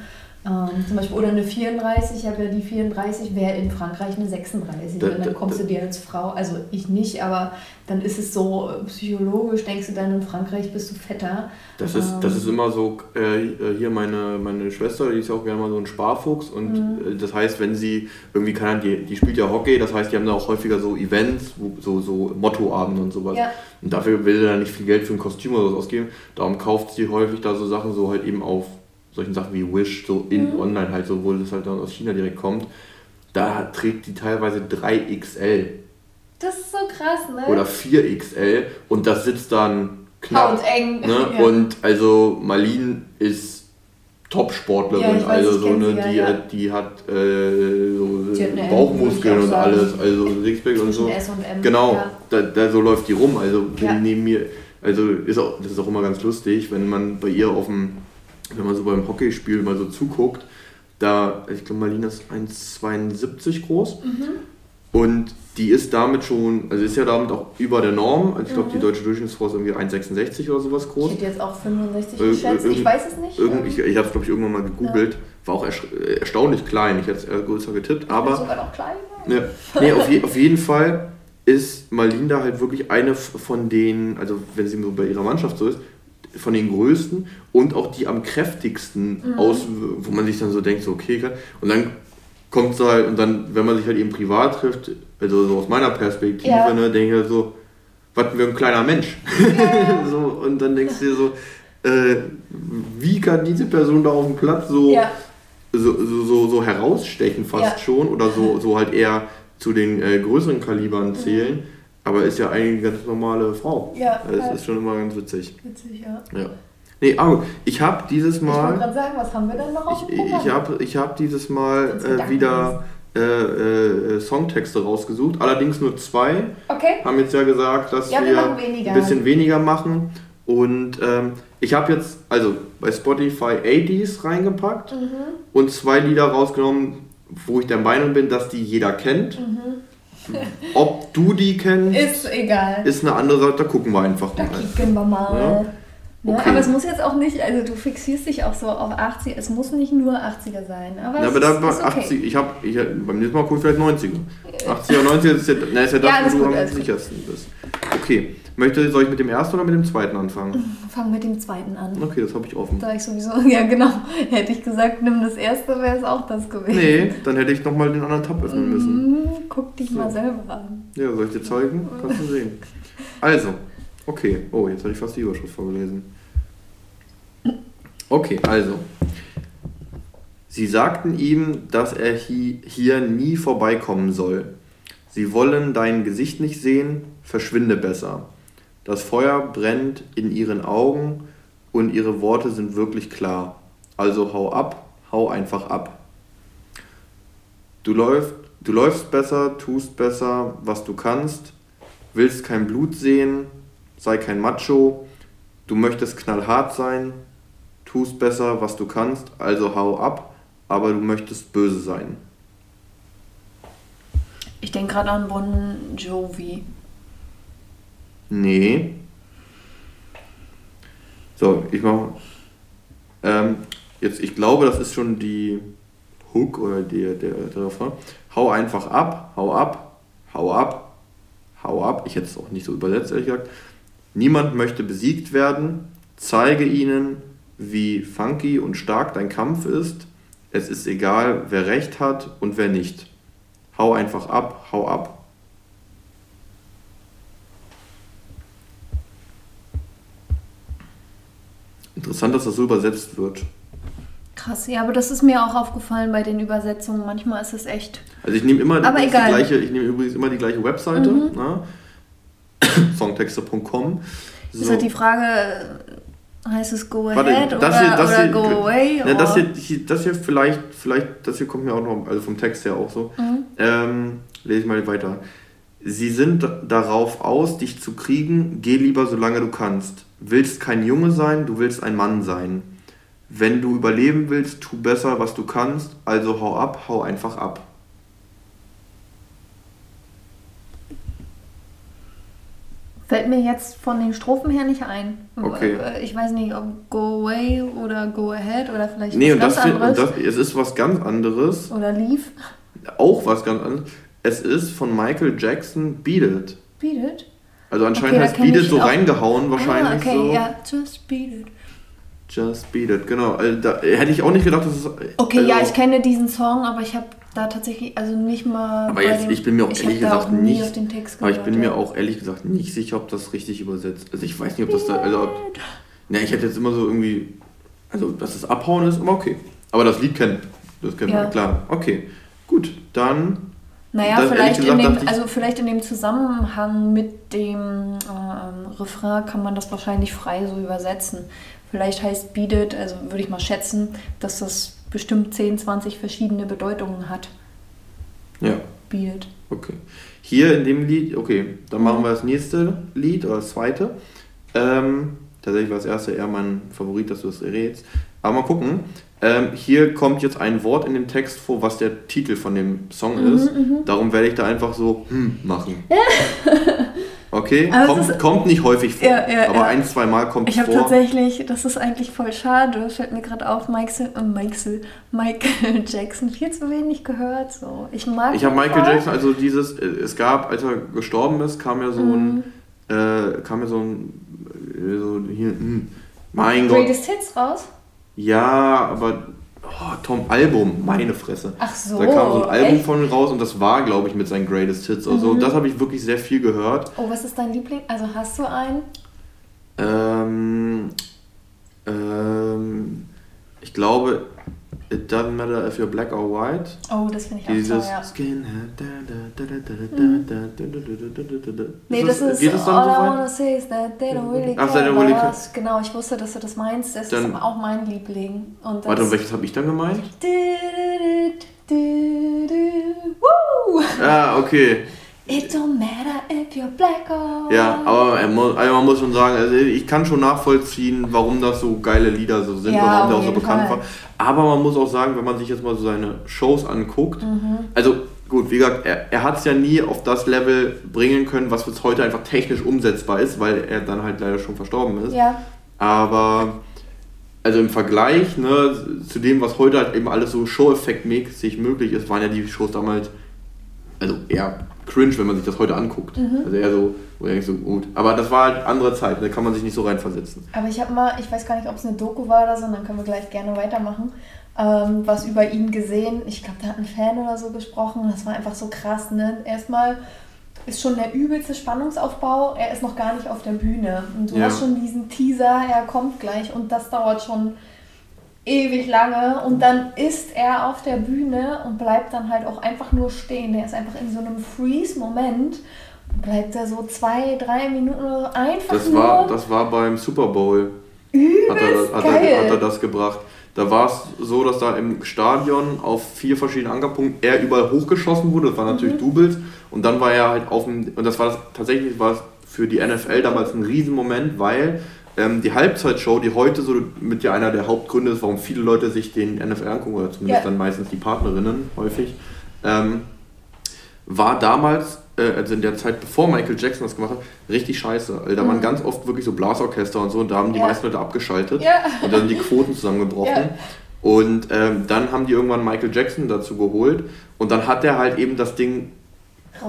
Ähm, zum Beispiel, oder eine 34, ich habe ja die 34, wäre in Frankreich eine 36. Da, und dann kommst da, du dir als Frau, also ich nicht, aber dann ist es so äh, psychologisch, denkst du dann in Frankreich bist du fetter.
Das ist, ähm, das ist immer so, äh, hier meine, meine Schwester, die ist ja auch gerne mal so ein Sparfuchs und mhm. Äh, das heißt, wenn sie irgendwie, kann die, die spielt ja Hockey, das heißt, die haben da auch häufiger so Events, so, so Mottoabende und sowas. Ja. Und dafür will sie dann nicht viel Geld für ein Kostüm oder so ausgeben, darum kauft sie häufig da so Sachen so halt eben auf solchen Sachen wie Wish, so in mhm. online halt, so, wo das halt dann aus China direkt kommt, da trägt die teilweise 3XL.
Das ist so krass, ne?
Oder 4XL und das sitzt dann knapp. eng. Ne? Ja. Und also Marlene ist Top-Sportlerin, ja, also so eine, die, ja. die hat äh, so hat Bauchmuskeln und alles, also Sixpack und so. S und M, genau, da, da, so läuft die rum, also neben mir, also ist auch, das ist auch immer ganz lustig, wenn man bei ihr auf dem wenn man so beim Hockeyspiel mal so zuguckt, da, ich glaube, Marlina ist 1,72 groß. Mhm. Und die ist damit schon, also ist ja damit auch über der Norm. Also ich glaube, mhm. die deutsche Durchschnittsfrau ist irgendwie 1,66 oder sowas groß.
Ich hätte jetzt auch 65 äh, geschätzt, ich weiß es nicht.
Irgend, ich ich habe es, glaube ich, irgendwann mal gegoogelt. Ja. War auch erstaunlich klein. Ich hätte es eher größer getippt. Aber,
ja, sogar noch kleiner.
Ja, nee, auf, je, auf jeden Fall ist Marlene da halt wirklich eine von den, also wenn sie bei ihrer Mannschaft so ist, von den größten und auch die am kräftigsten mhm. aus, wo man sich dann so denkt, so okay, und dann kommt so halt, und dann, wenn man sich halt eben privat trifft, also so aus meiner Perspektive, ja. ne, denke ich halt so, was für ein kleiner Mensch. Ja. so, und dann denkst du dir so, äh, wie kann diese Person da auf dem Platz so, ja. so, so, so, so, herausstechen fast schon oder so, so halt eher zu den äh, größeren Kalibern mhm. zählen. Mhm aber ist ja eigentlich eine ganz normale Frau. Ja. Das ja. ist schon immer ganz witzig. Witzig, ja. ja. Nee, aber ich habe dieses Mal. Ich
wollte gerade sagen, was haben wir denn noch auf
dem Ich, ich habe ich hab dieses Mal äh, wieder äh, äh, Songtexte rausgesucht, allerdings nur zwei. Okay. Haben jetzt ja gesagt, dass ja, wir, wir ein bisschen weniger machen. Und ähm, ich habe jetzt also bei Spotify 80s reingepackt mhm. und zwei Lieder rausgenommen, wo ich der Meinung bin, dass die jeder kennt. Mhm ob du die kennst,
ist egal.
Ist eine andere Sache, da gucken wir einfach
da mal. Da gucken wir mal. Ja? Okay. aber es muss jetzt auch nicht, also du fixierst dich auch so auf 80, es muss nicht nur 80er sein. Aber, ja, aber da
war 80, ich habe, ich, beim nächsten Mal gucke ich vielleicht 90er. 80er, 90er ist ja, na, ist ja das, ja, wo du am sichersten bist. Okay, Möchte, soll ich mit dem ersten oder mit dem zweiten anfangen?
Fang mit dem zweiten an.
Okay, das habe ich offen.
Da ich sowieso, ja genau. Hätte ich gesagt, nimm das erste, wäre es auch das gewesen.
Nee, dann hätte ich nochmal den anderen Tab öffnen müssen.
Mhm, guck dich so. mal selber an.
Ja, soll ich dir zeigen? Kannst du sehen. Also, okay. Oh, jetzt habe ich fast die Überschrift vorgelesen. Okay, also. Sie sagten ihm, dass er hier nie vorbeikommen soll. Sie wollen dein Gesicht nicht sehen, verschwinde besser. Das Feuer brennt in ihren Augen und ihre Worte sind wirklich klar. Also hau ab, hau einfach ab. Du, läufst, du läufst besser, tust besser, was du kannst, willst kein Blut sehen, sei kein Macho, du möchtest knallhart sein, tust besser, was du kannst, also hau ab, aber du möchtest böse sein.
Ich denke gerade an Bon Jovi.
Nee. So, ich mache. Ähm, jetzt, ich glaube, das ist schon die Hook oder der, der, der Refrain. Hau einfach ab, hau ab, hau ab, hau ab. Ich hätte es auch nicht so übersetzt, ehrlich gesagt. Niemand möchte besiegt werden. Zeige ihnen, wie funky und stark dein Kampf ist. Es ist egal, wer recht hat und wer nicht. Hau einfach ab, hau ab. Interessant, dass das so übersetzt wird.
Krass, ja, aber das ist mir auch aufgefallen bei den Übersetzungen. Manchmal ist es echt.
Also ich nehme immer aber die gleiche, ich nehme übrigens immer die gleiche Webseite, mhm. ne? songtexte.com.
So. Ist halt die Frage, Heißt es Go Ahead Warte, das oder, hier, oder hier, Go Away?
Ja, das, hier, das hier vielleicht, vielleicht, das hier kommt mir auch noch, also vom Text her auch so. Mhm. Ähm, lese ich mal weiter. Sie sind darauf aus, dich zu kriegen, geh lieber solange du kannst. Willst kein Junge sein, du willst ein Mann sein. Wenn du überleben willst, tu besser, was du kannst, also hau ab, hau einfach ab.
Fällt mir jetzt von den Strophen her nicht ein.
Okay.
Äh, ich weiß nicht, ob Go Away oder Go Ahead oder vielleicht
nee, was ganz das, anderes. Das, es ist was ganz anderes.
Oder Leave.
Auch was ganz anderes. Es ist von Michael Jackson Beat It.
Beat It?
Also anscheinend okay, heißt Beat It so auch. reingehauen wahrscheinlich. Ah, okay,
so. ja. Just Beat It.
Just Beat It, genau. Also, da hätte ich auch nicht gedacht, dass es...
Okay, also, ja, ich kenne diesen Song, aber ich habe da tatsächlich, also nicht mal.
Aber jetzt, dem, ich bin mir auch ehrlich gesagt nicht. aber ich bin mir auch ehrlich gesagt nicht sicher, ob das richtig übersetzt. Also ich weiß nicht, ob das da. Also, na, ich hätte jetzt immer so irgendwie. Also, dass das Abhauen ist, aber okay. Aber das Lied kennt. Das kennt ja. man, klar. Okay. Gut, dann.
Naja, vielleicht, gesagt, in dem, also vielleicht in dem Zusammenhang mit dem äh, Refrain kann man das wahrscheinlich frei so übersetzen. Vielleicht heißt Beat It, also würde ich mal schätzen, dass das bestimmt 10, 20 verschiedene Bedeutungen hat.
Ja.
Beat.
Okay. Hier in dem Lied, okay, dann machen wir das nächste Lied oder das zweite. Ähm, tatsächlich war das erste eher mein Favorit, dass du es das errätst. Aber mal gucken. Ähm, hier kommt jetzt ein Wort in dem Text vor, was der Titel von dem Song mhm, ist. Mhm. Darum werde ich da einfach so hm machen. Okay, kommt, kommt, nicht häufig vor, ja, ja, aber ja. ein, zwei Mal kommt
es vor. Ich habe tatsächlich, das ist eigentlich voll schade, fällt mir gerade auf, Michael, äh, Michael, Michael Jackson viel zu wenig gehört. So. Ich mag
Ich habe Michael Jackson, also dieses, äh, es gab, als er gestorben ist, kam ja so mhm. ein, äh, kam ja so ein, äh, so hier, mh, hm, mein
Gott. Greatest Hits raus?
Ja, aber Oh, Tom Album, meine Fresse.
Ach so.
Da kam so ein Album echt? von ihm raus und das war, glaube ich, mit seinen Greatest Hits. Also mhm. das habe ich wirklich sehr viel gehört.
Oh, was ist dein Liebling? Also hast du einen?
Ähm, ähm, ich glaube, It doesn't matter if you're black or white.
Oh, das finde ich Dieses auch toll, ja. Skinhead. Nee, das ist Geht das dann All so I wanna say is that they don't really care Ach, really care. Genau, ich wusste, dass du das meinst. Das dann, ist auch mein Liebling.
Und warte, welches habe ich dann gemeint?
Woo!
Ah, okay.
It don't matter if you're black or
Ja, aber also man muss schon sagen, also ich kann schon nachvollziehen, warum das so geile Lieder so sind ja, und warum der auch so bekannt Fall. war. Aber man muss auch sagen, wenn man sich jetzt mal so seine Shows anguckt, mhm. also gut, wie gesagt, er, er hat es ja nie auf das Level bringen können, was jetzt heute einfach technisch umsetzbar ist, weil er dann halt leider schon verstorben ist.
Ja.
Aber also im Vergleich ne, zu dem, was heute halt eben alles so Show-Effekt-mäßig möglich ist, waren ja die Shows damals also eher cringe, wenn man sich das heute anguckt. Mhm. Also eher so, wo nicht so gut. Aber das war halt andere Zeit, da kann man sich nicht so reinversetzen.
Aber ich habe mal, ich weiß gar nicht, ob es eine Doku war oder so, dann können wir gleich gerne weitermachen. Ähm, was über ihn gesehen. Ich glaube, da hat ein Fan oder so gesprochen. Das war einfach so krass. Ne? Erstmal ist schon der übelste Spannungsaufbau. Er ist noch gar nicht auf der Bühne. Und du ja. hast schon diesen Teaser, er kommt gleich und das dauert schon ewig lange. Und dann ist er auf der Bühne und bleibt dann halt auch einfach nur stehen. Der ist einfach in so einem Freeze-Moment. Bleibt er so zwei, drei Minuten oder so einfach
das
nur.
War, das war beim Super Bowl.
Übelst hat er,
hat, geil. Er, hat er das gebracht. Da war es so, dass da im Stadion auf vier verschiedenen Ankerpunkten er überall hochgeschossen wurde. Das war natürlich mhm. Doubles. Und dann war er halt auf dem. Und das war das, tatsächlich war es für die NFL damals ein Riesenmoment, weil ähm, die Halbzeitshow, die heute so mit ja einer der Hauptgründe ist, warum viele Leute sich den NFL angucken, oder zumindest ja. dann meistens die Partnerinnen häufig, ähm, war damals äh, also in der Zeit, bevor Michael Jackson das gemacht hat, richtig scheiße. Also da mhm. waren ganz oft wirklich so Blasorchester und so und da haben die ja. meisten Leute abgeschaltet ja. und dann die Quoten zusammengebrochen. Und ähm, dann haben die irgendwann Michael Jackson dazu geholt und dann hat er halt eben das Ding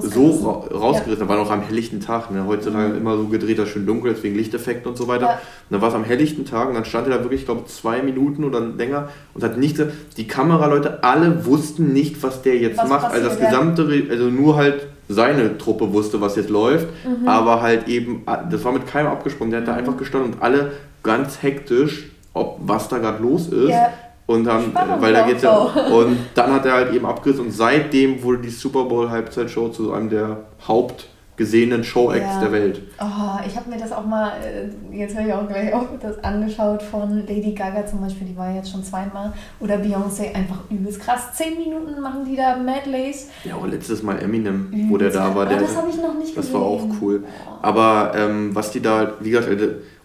so ra rausgerissen. Ja. Da war noch am helllichten Tag. Ne? Heutzutage mhm. immer so gedreht, das schön dunkel ist wegen Lichteffekten und so weiter. Ja. Und dann war es am helllichten Tag und dann stand er da wirklich, ich glaube, zwei Minuten oder länger und hat nicht. Die Kameraleute alle wussten nicht, was der jetzt was macht. Also das gesamte, also nur halt seine Truppe wusste, was jetzt läuft, mhm. aber halt eben, das war mit keinem abgesprochen, der hat mhm. da einfach gestanden und alle ganz hektisch, ob was da gerade los ist. Ja. Und dann, Spannend weil da geht's ja. Und dann hat er halt eben abgerissen und seitdem wurde die Super Bowl Halbzeitshow zu einem der Haupt gesehenen Show-Acts ja. der Welt.
Oh, ich habe mir das auch mal, äh, jetzt habe ich auch gleich auch das angeschaut von Lady Gaga zum Beispiel, die war jetzt schon zweimal. Oder Beyoncé, einfach übelst krass. Zehn Minuten machen die da Medleys.
Ja, auch letztes Mal Eminem, übelst wo der da war. Der,
oh, das habe ich noch nicht
das gesehen. Das war auch cool. Aber ähm, was die da, wie gesagt,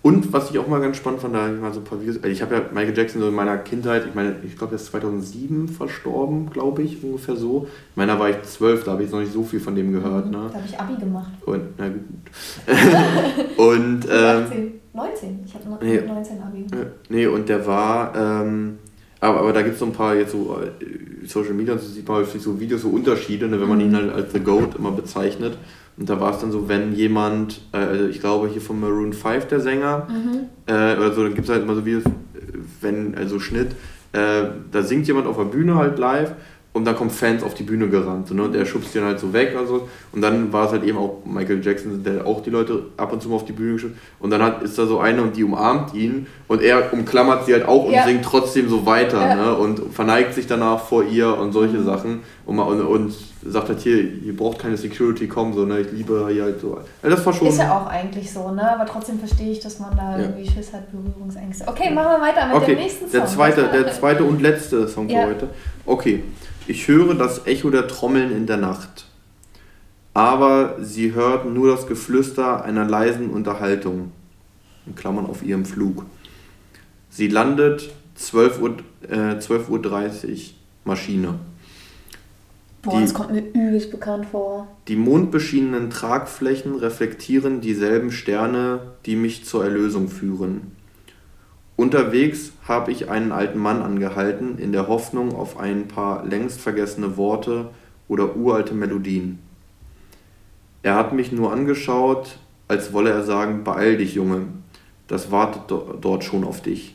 und was ich auch mal ganz spannend fand, da habe ich mal so ein paar Videos. Also ich habe ja Michael Jackson so in meiner Kindheit, ich meine, ich glaube, er ist 2007 verstorben, glaube ich, ungefähr so. Ich meine, da war ich zwölf, da habe ich noch nicht so viel von dem gehört.
Ne? Da habe ich Abi gemacht.
Und, na gut. und. Ähm,
19. 19. Ich habe 19 nee, Abi.
Nee, und der war. Ähm, aber, aber da gibt es so ein paar jetzt so äh, Social Media, so sieht man häufig so Videos, so Unterschiede, ne, wenn man mhm. ihn halt als The Goat immer bezeichnet. Und da war es dann so, wenn jemand, äh, also ich glaube hier von Maroon 5 der Sänger, mhm. äh, oder so, dann gibt es halt immer so Videos, wenn, also Schnitt, äh, da singt jemand auf der Bühne halt live und dann kommen Fans auf die Bühne gerannt ne? und er schubst den halt so weg und so. Und dann war es halt eben auch Michael Jackson, der auch die Leute ab und zu mal auf die Bühne geschubst. Und dann hat, ist da so eine und die umarmt ihn und er umklammert sie halt auch und ja. singt trotzdem so weiter ja. ne? und verneigt sich danach vor ihr und solche mhm. Sachen und, und, und sagt halt hier, ihr braucht keine Security kommen, so, ne? ich liebe hier halt so.
Also das war schon. Ist ja auch eigentlich so, ne? aber trotzdem verstehe ich, dass man da ja. irgendwie Schiss hat, Berührungsängste. Okay, machen wir weiter mit okay. dem nächsten Song.
Der zweite, der zweite und letzte Song für heute. Okay. Ich höre das Echo der Trommeln in der Nacht, aber sie hört nur das Geflüster einer leisen Unterhaltung, in Klammern auf ihrem Flug. Sie landet 12.30 Uhr, äh, 12 Uhr Maschine.
Boah, die, das kommt mir übelst bekannt vor.
Die mondbeschienenen Tragflächen reflektieren dieselben Sterne, die mich zur Erlösung führen. Unterwegs habe ich einen alten Mann angehalten, in der Hoffnung auf ein paar längst vergessene Worte oder uralte Melodien. Er hat mich nur angeschaut, als wolle er sagen, beeil dich, Junge, das wartet dort schon auf dich.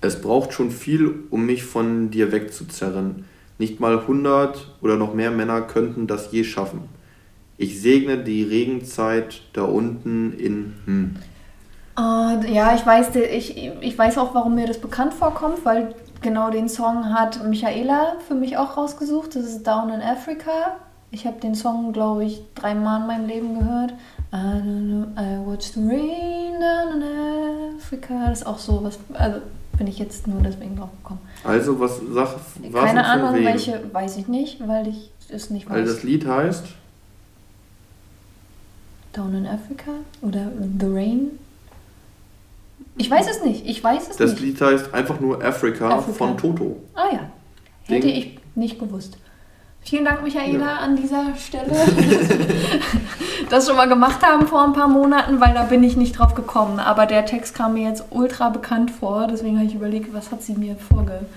Es braucht schon viel, um mich von dir wegzuzerren. Nicht mal hundert oder noch mehr Männer könnten das je schaffen. Ich segne die Regenzeit da unten in hm.
Uh, ja, ich weiß, ich, ich weiß auch, warum mir das bekannt vorkommt, weil genau den Song hat Michaela für mich auch rausgesucht. Das ist Down in Africa. Ich habe den Song, glaube ich, dreimal in meinem Leben gehört. I don't know, I watched the rain down in Africa. Das ist auch so was, also bin ich jetzt nur deswegen drauf gekommen.
Also, was sag
was Keine Ahnung, wem? welche, weiß ich nicht, weil ich es nicht
weiß. Weil das Lied heißt?
Down in Africa oder The Rain. Ich weiß es nicht. Ich weiß es
das
nicht.
Das Lied heißt einfach nur Africa, von Toto.
Ah ja. Hätte Den ich nicht gewusst. Vielen Dank, Michaela, ja. an dieser Stelle, das schon mal gemacht haben vor ein paar Monaten, weil da bin ich nicht drauf gekommen. Aber der Text kam mir jetzt ultra bekannt vor, deswegen habe ich überlegt, was hat sie mir vorgelesen.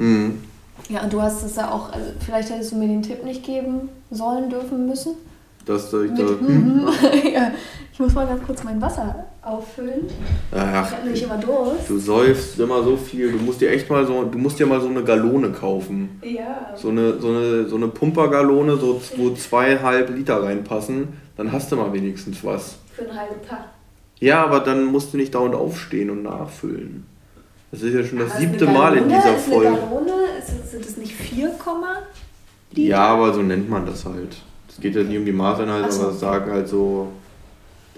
Äh, ähm,
mhm.
Ja, und du hast es ja auch, also vielleicht hättest du mir den Tipp nicht geben sollen, dürfen, müssen. Dass ich da. Hm, ja, ich muss mal ganz kurz mein Wasser auffüllen. Ach, ich habe nämlich
immer Durst. Du säufst immer so viel. Du musst dir echt mal so, du musst dir mal so eine Galone kaufen. Ja. So eine, so eine, so eine Pumpergalone, so, wo zweieinhalb Liter reinpassen. Dann hast du mal wenigstens was.
Für einen halben Tag.
Ja, aber dann musst du nicht dauernd aufstehen und nachfüllen. Das ist ja schon das siebte Mal in dieser
ist Folge. Eine Galone? Sind das nicht 4,
Liter? Ja, aber so nennt man das halt. Es geht ja nicht um die Maßeinheit, so. aber sagen halt so,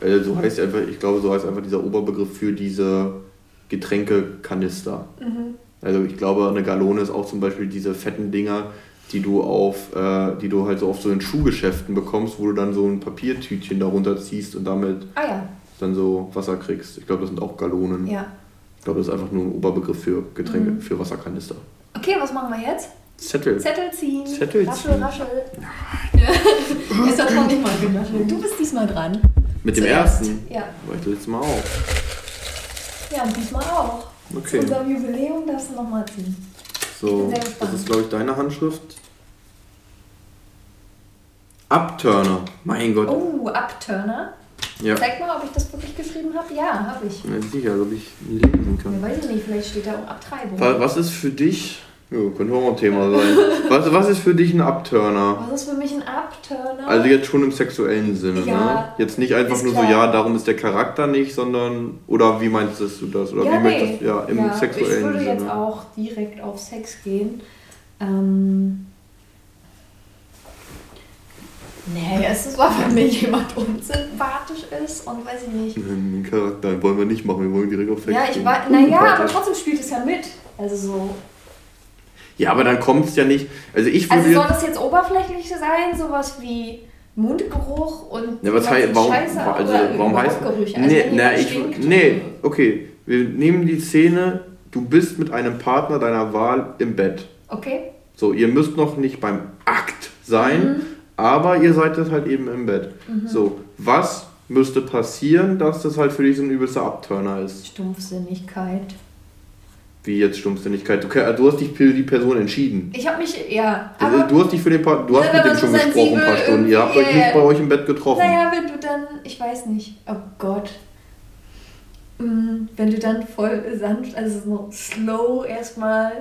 äh, so heißt einfach, ich glaube, so heißt einfach dieser Oberbegriff für diese Getränkekanister. Mhm. Also ich glaube, eine Galone ist auch zum Beispiel diese fetten Dinger, die du auf, äh, die du halt so oft so in Schuhgeschäften bekommst, wo du dann so ein Papiertütchen darunter ziehst und damit ah, ja. dann so Wasser kriegst. Ich glaube, das sind auch Galonen. Ja. Ich glaube, das ist einfach nur ein Oberbegriff für Getränke, mhm. für Wasserkanister.
Okay, was machen wir jetzt?
Zettel.
Zettel ziehen. Zettel raschel, ziehen. Raschel, raschel. Ist doch schon nicht mal geraschelt. Du bist diesmal dran.
Mit dem Zuerst. ersten? Ja. War ich letztes Mal auch.
Ja, und diesmal auch. Okay. Zu unserem Jubiläum darfst du nochmal ziehen.
So, das ist glaube ich deine Handschrift. Upturner. Mein Gott.
Oh, Upturner. Ja. Zeig mal, ob ich das wirklich geschrieben habe. Ja, habe ich. Ja,
sicher, ob ich lesen kann.
Ja, weiß ich nicht, vielleicht steht da auch Abtreibung.
Was ist für dich ja, könnte auch ein Thema sein. was, was ist für dich ein Upturner?
Was ist für mich ein Upturner?
Also jetzt schon im sexuellen Sinne, ja, ne? Jetzt nicht einfach nur klar. so, ja, darum ist der Charakter nicht, sondern, oder wie meinst du das? Oder
ja,
wie
nee. möchtest ja, im ja, sexuellen Sinne? Ich würde Sinne. jetzt auch direkt auf Sex gehen. Ähm, Nee, es ist, wenn mir jemand unsympathisch ist und weiß ich nicht.
Den Charakter wollen wir nicht machen, wir wollen direkt auf Sex
Ja, ich war, naja, aber trotzdem spielt es ja mit. Also so,
ja, aber dann kommt es ja nicht. Also ich
würde. Also soll das jetzt oberflächlich sein, sowas wie Mundgeruch und
ja, was heißt, warum, Scheiße, also, warum heißt also nee, na, ich, nee, okay, wir nehmen die Szene, du bist mit einem Partner deiner Wahl im Bett.
Okay.
So, ihr müsst noch nicht beim Akt sein, mhm. aber ihr seid jetzt halt eben im Bett. Mhm. So, was müsste passieren, dass das halt für dich so ein übelster Abturner ist?
Stumpfsinnigkeit.
Wie jetzt Stumpfsinnigkeit? Du, du hast dich für die Person entschieden.
Ich habe mich, ja.
Also, du hast dich für den pa du hast mit dem schon gesprochen ein paar Stunden. Ihr habt euch nicht bei euch im Bett getroffen.
Naja, wenn du dann, ich weiß nicht, oh Gott. Mm, wenn du dann voll sanft, also so slow erstmal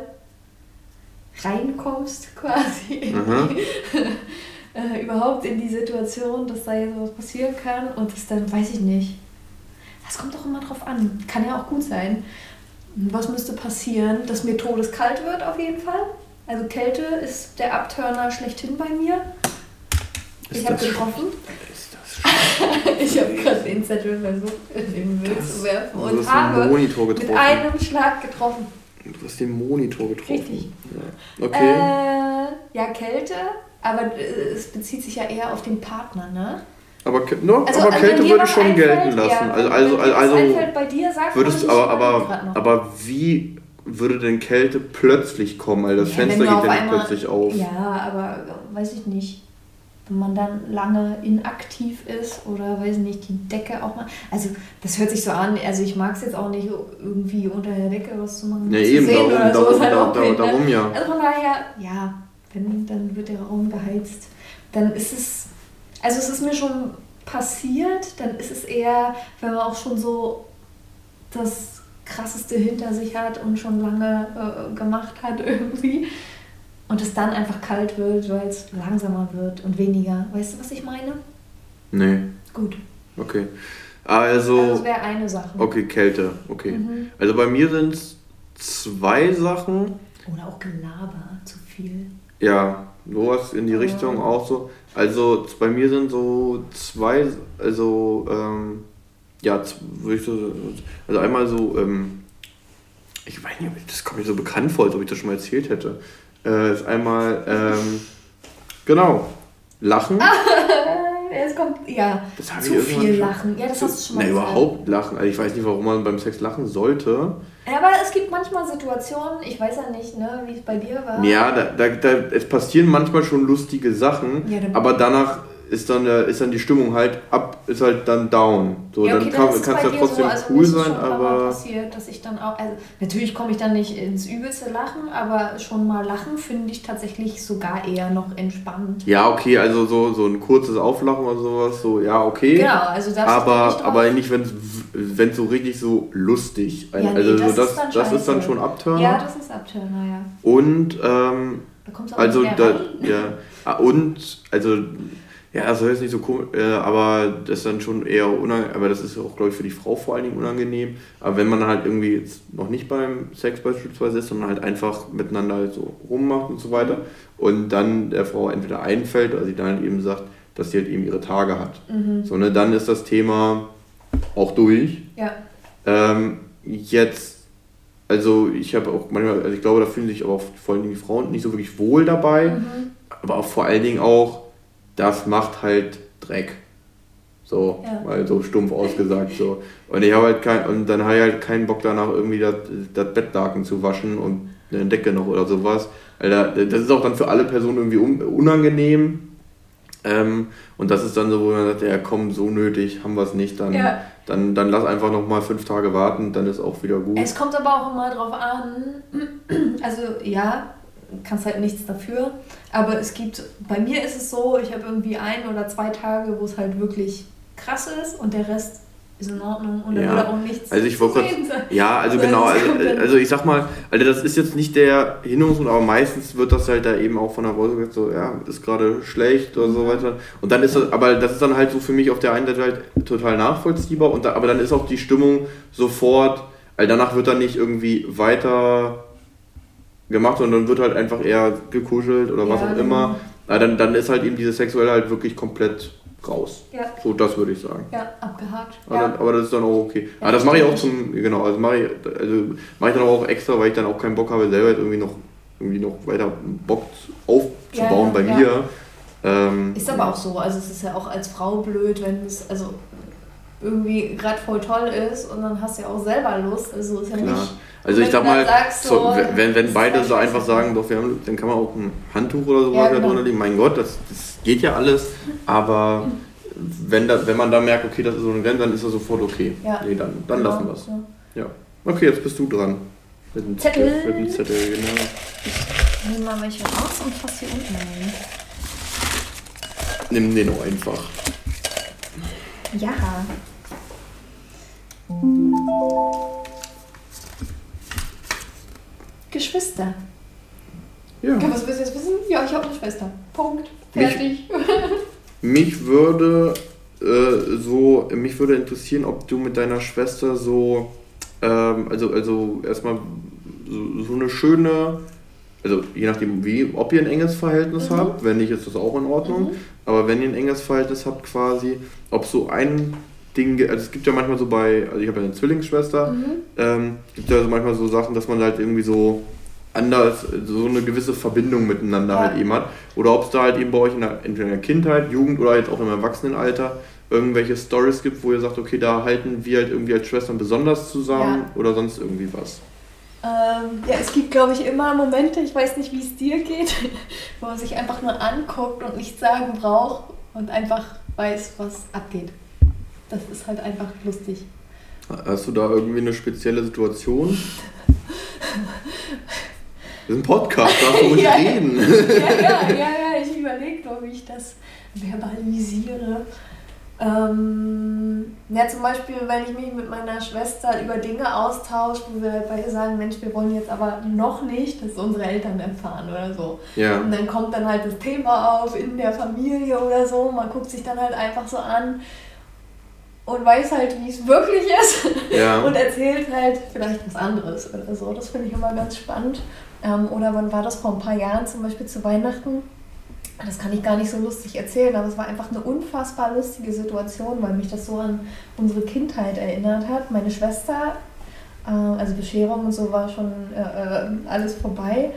reinkommst quasi. äh, überhaupt in die Situation, dass da jetzt was passieren kann und das dann, weiß ich nicht. Das kommt doch immer drauf an. Kann ja auch gut sein. Was müsste passieren? Dass mir todeskalt wird auf jeden Fall. Also Kälte ist der Abturner schlechthin bei mir. Ist ich habe getroffen. Ist das ich habe gerade den Zettel versucht, in den Müll zu werfen und habe mit einem Schlag getroffen.
Du hast den Monitor getroffen.
Richtig. Ja. Okay. Äh, ja, Kälte, aber es bezieht sich ja eher auf den Partner, ne?
Aber, no, also, aber also Kälte würde ich schon einfällt, gelten lassen. Ja, also, also, also,
einfällt bei dir, sag
würdest, aber, aber, aber wie würde denn Kälte plötzlich kommen? Weil das ja, Fenster geht ja nicht plötzlich auf.
Ja, aber weiß ich nicht. Wenn man dann lange inaktiv ist oder weiß ich nicht, die Decke auch mal. Also das hört sich so an, also ich mag es jetzt auch nicht, irgendwie unter der Decke was zu machen. Ja, eben, darum, oder darum, halt darum, darum, darum, ja. Also von daher, ja, wenn, dann wird der Raum geheizt. Dann ist es also es ist mir schon passiert, dann ist es eher, wenn man auch schon so das Krasseste hinter sich hat und schon lange äh, gemacht hat irgendwie. Und es dann einfach kalt wird, weil es langsamer wird und weniger. Weißt du, was ich meine?
Nee.
Gut.
Okay. Also. also
das wäre eine Sache.
Okay, Kälte. Okay. Mhm. Also bei mir sind es zwei Sachen.
Oder auch Gelaber, zu viel.
Ja, sowas in die Richtung auch so. Also bei mir sind so zwei, also ähm, ja, würde ich so, also einmal so, ähm, ich weiß nicht, das kommt mir so bekannt vor, als ob ich das schon mal erzählt hätte. Äh, ist einmal, ähm, genau, Lachen.
es kommt, ja, zu viel Lachen. Ja, das hast du schon mal
gesagt. überhaupt Lachen. Also ich weiß nicht, warum man beim Sex lachen sollte.
Ja, aber es gibt manchmal Situationen, ich weiß ja nicht, ne, wie es bei dir war.
Ja, da, da, da, es passieren manchmal schon lustige Sachen, ja, aber danach ist dann, äh, ist dann die Stimmung halt ab, ist halt dann down. So, ja, okay, dann kann, es ja trotzdem
so, also cool sein, aber. passiert, dass ich dann auch, also natürlich komme ich dann nicht ins übelste Lachen, aber schon mal lachen finde ich tatsächlich sogar eher noch entspannt.
Ja, okay, also so, so ein kurzes Auflachen oder sowas, so, ja, okay. Genau, also das aber, nicht aber nicht, wenn es so richtig so lustig, ja, nee, also das, das, ist, dann das ist dann schon Abturner. Ja, das ist Abturner, ja. Und, ähm, da also, da, ja, ah, und, also, ja, das soll jetzt nicht so komisch, äh, aber das ist dann schon eher unangenehm, aber das ist auch, glaube ich, für die Frau vor allen Dingen unangenehm. Aber wenn man halt irgendwie jetzt noch nicht beim Sex beispielsweise ist, sondern halt einfach miteinander halt so rummacht und so weiter und dann der Frau entweder einfällt oder sie dann halt eben sagt, dass sie halt eben ihre Tage hat. Mhm. So, ne, dann ist das Thema auch durch. Ja. Ähm, jetzt, also ich habe auch manchmal, also ich glaube, da fühlen sich aber auch vor allen Dingen die Frauen nicht so wirklich wohl dabei, mhm. aber auch vor allen Dingen auch das macht halt Dreck. So, ja. mal so stumpf ausgesagt. So. Und ich habe halt kein, und dann habe ich halt keinen Bock danach irgendwie das, das Bettlaken zu waschen und eine Decke noch oder sowas. Alter, das ist auch dann für alle Personen irgendwie unangenehm. Ähm, und das ist dann so, wo man sagt, ja komm, so nötig, haben wir es nicht, dann, ja. dann, dann lass einfach noch mal fünf Tage warten, dann ist auch wieder gut.
Es kommt aber auch immer drauf an, also ja, kannst halt nichts dafür. Aber es gibt, bei mir ist es so, ich habe irgendwie ein oder zwei Tage, wo es halt wirklich krass ist und der Rest ist in Ordnung und dann ja. würde auch nichts
also ich wollte Ja, also genau, also, also ich sag mal, also das ist jetzt nicht der Hinderungsgrund, aber meistens wird das halt da eben auch von der Voice gesagt, so, ja, ist gerade schlecht oder so weiter. Und dann ist das, aber das ist dann halt so für mich auf der einen Seite halt total nachvollziehbar, und da, aber dann ist auch die Stimmung sofort, weil danach wird dann nicht irgendwie weiter gemacht, sondern wird halt einfach eher gekuschelt oder was auch immer. Ja, dann, dann ist halt eben diese Sexuelle halt wirklich komplett raus. Ja. So, das würde ich sagen.
Ja, abgehakt.
Aber, ja. Dann, aber das ist dann auch okay. Ja, aber das mache ich auch zum, genau, also mache ich, also mache ich dann auch extra, weil ich dann auch keinen Bock habe, selber irgendwie noch, irgendwie noch weiter Bock aufzubauen bei mir.
Ähm, ist aber auch so, also es ist ja auch als Frau blöd, wenn es, also irgendwie gerade voll toll ist und dann hast du ja auch selber Lust. Also ist ja klar. nicht
also ich sag mal, so, wenn, wenn beide so einfach sagen, doch, wir haben, dann kann man auch ein Handtuch oder sowas ja, genau. drunter legen. Mein Gott, das, das geht ja alles. Aber wenn, da, wenn man da merkt, okay, das ist so ein Rennen, dann ist das sofort okay. Ja. Nee, dann, dann genau. lassen wir es. Ja. ja. Okay, jetzt bist du dran. Mit dem Zettel. Zettel. Mit dem Zettel, genau.
Ich nehme mal welche raus und fasse hier unten rein.
Nimm den auch einfach.
Ja. Geschwister. Ja. ja. Was willst du jetzt wissen? Ja, ich habe eine Schwester. Punkt. Fertig.
Mich, mich würde äh, so, mich würde interessieren, ob du mit deiner Schwester so, ähm, also, also erstmal so, so, eine schöne, also je nachdem wie, ob ihr ein enges Verhältnis mhm. habt, wenn nicht, ist das auch in Ordnung, mhm. aber wenn ihr ein enges Verhältnis habt quasi, ob so ein Ding, also es gibt ja manchmal so bei, also ich habe ja eine Zwillingsschwester, mhm. ähm, gibt ja so manchmal so Sachen, dass man halt irgendwie so anders, so eine gewisse Verbindung miteinander ja. halt eben hat. Oder ob es da halt eben bei euch in der, in der Kindheit, Jugend oder jetzt auch im Erwachsenenalter irgendwelche Stories gibt, wo ihr sagt, okay, da halten wir halt irgendwie als Schwestern besonders zusammen ja. oder sonst irgendwie was.
Ähm, ja, es gibt, glaube ich, immer Momente, ich weiß nicht, wie es dir geht, wo man sich einfach nur anguckt und nichts sagen braucht und einfach weiß, was abgeht das ist halt einfach lustig.
Hast du da irgendwie eine spezielle Situation? Das ist ein Podcast, da darfst du ruhig
ja,
reden.
Ja, ja, ja, ja, ich überlege, wie ich das verbalisiere. Ähm, ja, zum Beispiel, wenn ich mich mit meiner Schwester über Dinge austausche, wo wir halt beide sagen, Mensch, wir wollen jetzt aber noch nicht, dass unsere Eltern erfahren oder so. Ja. Und dann kommt dann halt das Thema auf in der Familie oder so. Man guckt sich dann halt einfach so an, und weiß halt, wie es wirklich ist ja. und erzählt halt vielleicht was anderes oder so. Das finde ich immer ganz spannend. Ähm, oder wann war das vor ein paar Jahren zum Beispiel zu Weihnachten? Das kann ich gar nicht so lustig erzählen, aber es war einfach eine unfassbar lustige Situation, weil mich das so an unsere Kindheit erinnert hat. Meine Schwester, äh, also Bescherung und so war schon äh, äh alles vorbei.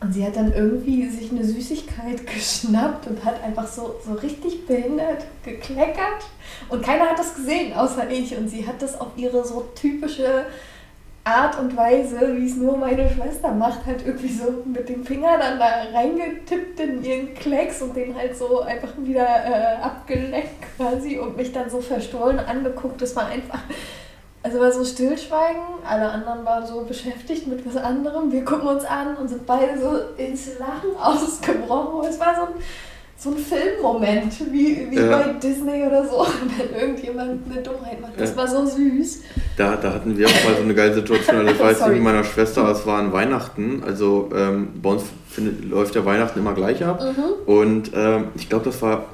Und sie hat dann irgendwie sich eine Süßigkeit geschnappt und hat einfach so, so richtig behindert gekleckert. Und keiner hat das gesehen, außer ich. Und sie hat das auf ihre so typische Art und Weise, wie es nur meine Schwester macht, halt irgendwie so mit dem Finger dann da reingetippt in ihren Klecks und den halt so einfach wieder äh, abgeleckt quasi und mich dann so verstohlen angeguckt. Das war einfach, also war so Stillschweigen, alle anderen waren so beschäftigt mit was anderem. Wir gucken uns an und sind beide so ins Lachen ausgebrochen. Es war so ein so ein Filmmoment, wie, wie ja. bei Disney oder so, wenn irgendjemand eine Dummheit macht. Das ja. war so süß.
Da, da hatten wir auch mal so eine geile Situation. Ich weiß nicht, mit meiner Schwester, es war an Weihnachten. Also ähm, bei uns findet, läuft der Weihnachten immer gleich ab. Mhm. Und ähm, ich glaube, das war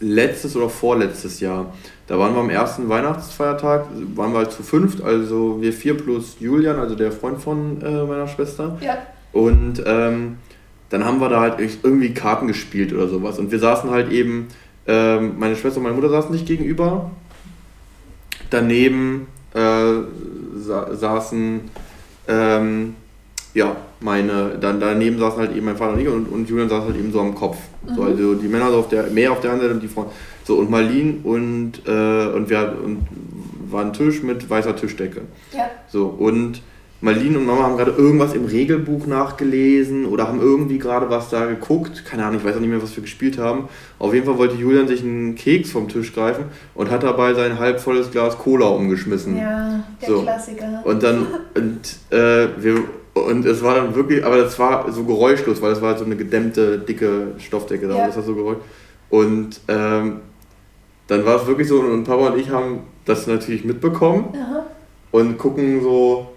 letztes oder vorletztes Jahr. Da waren wir am ersten Weihnachtsfeiertag, waren wir halt zu fünft, also wir vier plus Julian, also der Freund von äh, meiner Schwester. Ja. Und ähm, dann haben wir da halt irgendwie Karten gespielt oder sowas. Und wir saßen halt eben, ähm, meine Schwester und meine Mutter saßen sich gegenüber. Daneben äh, sa saßen, ähm, ja, meine, dann daneben saßen halt eben mein Vater und ich und, und Julian saß halt eben so am Kopf. Mhm. So, also die Männer so auf der, mehr auf der anderen Seite und die Frauen. So, und Marlene und, äh, und wir und war ein Tisch mit weißer Tischdecke. Ja. So, und Marlene und Mama haben gerade irgendwas im Regelbuch nachgelesen oder haben irgendwie gerade was da geguckt. Keine Ahnung, ich weiß auch nicht mehr, was wir gespielt haben. Auf jeden Fall wollte Julian sich einen Keks vom Tisch greifen und hat dabei sein halbvolles Glas Cola umgeschmissen. Ja, der so. Klassiker. Und dann, und, äh, wir, und es war dann wirklich, aber das war so geräuschlos, weil es war so eine gedämmte, dicke Stoffdecke da. Ja. Das war so geräusch. Und ähm, dann war es wirklich so, und Papa und ich haben das natürlich mitbekommen Aha. und gucken so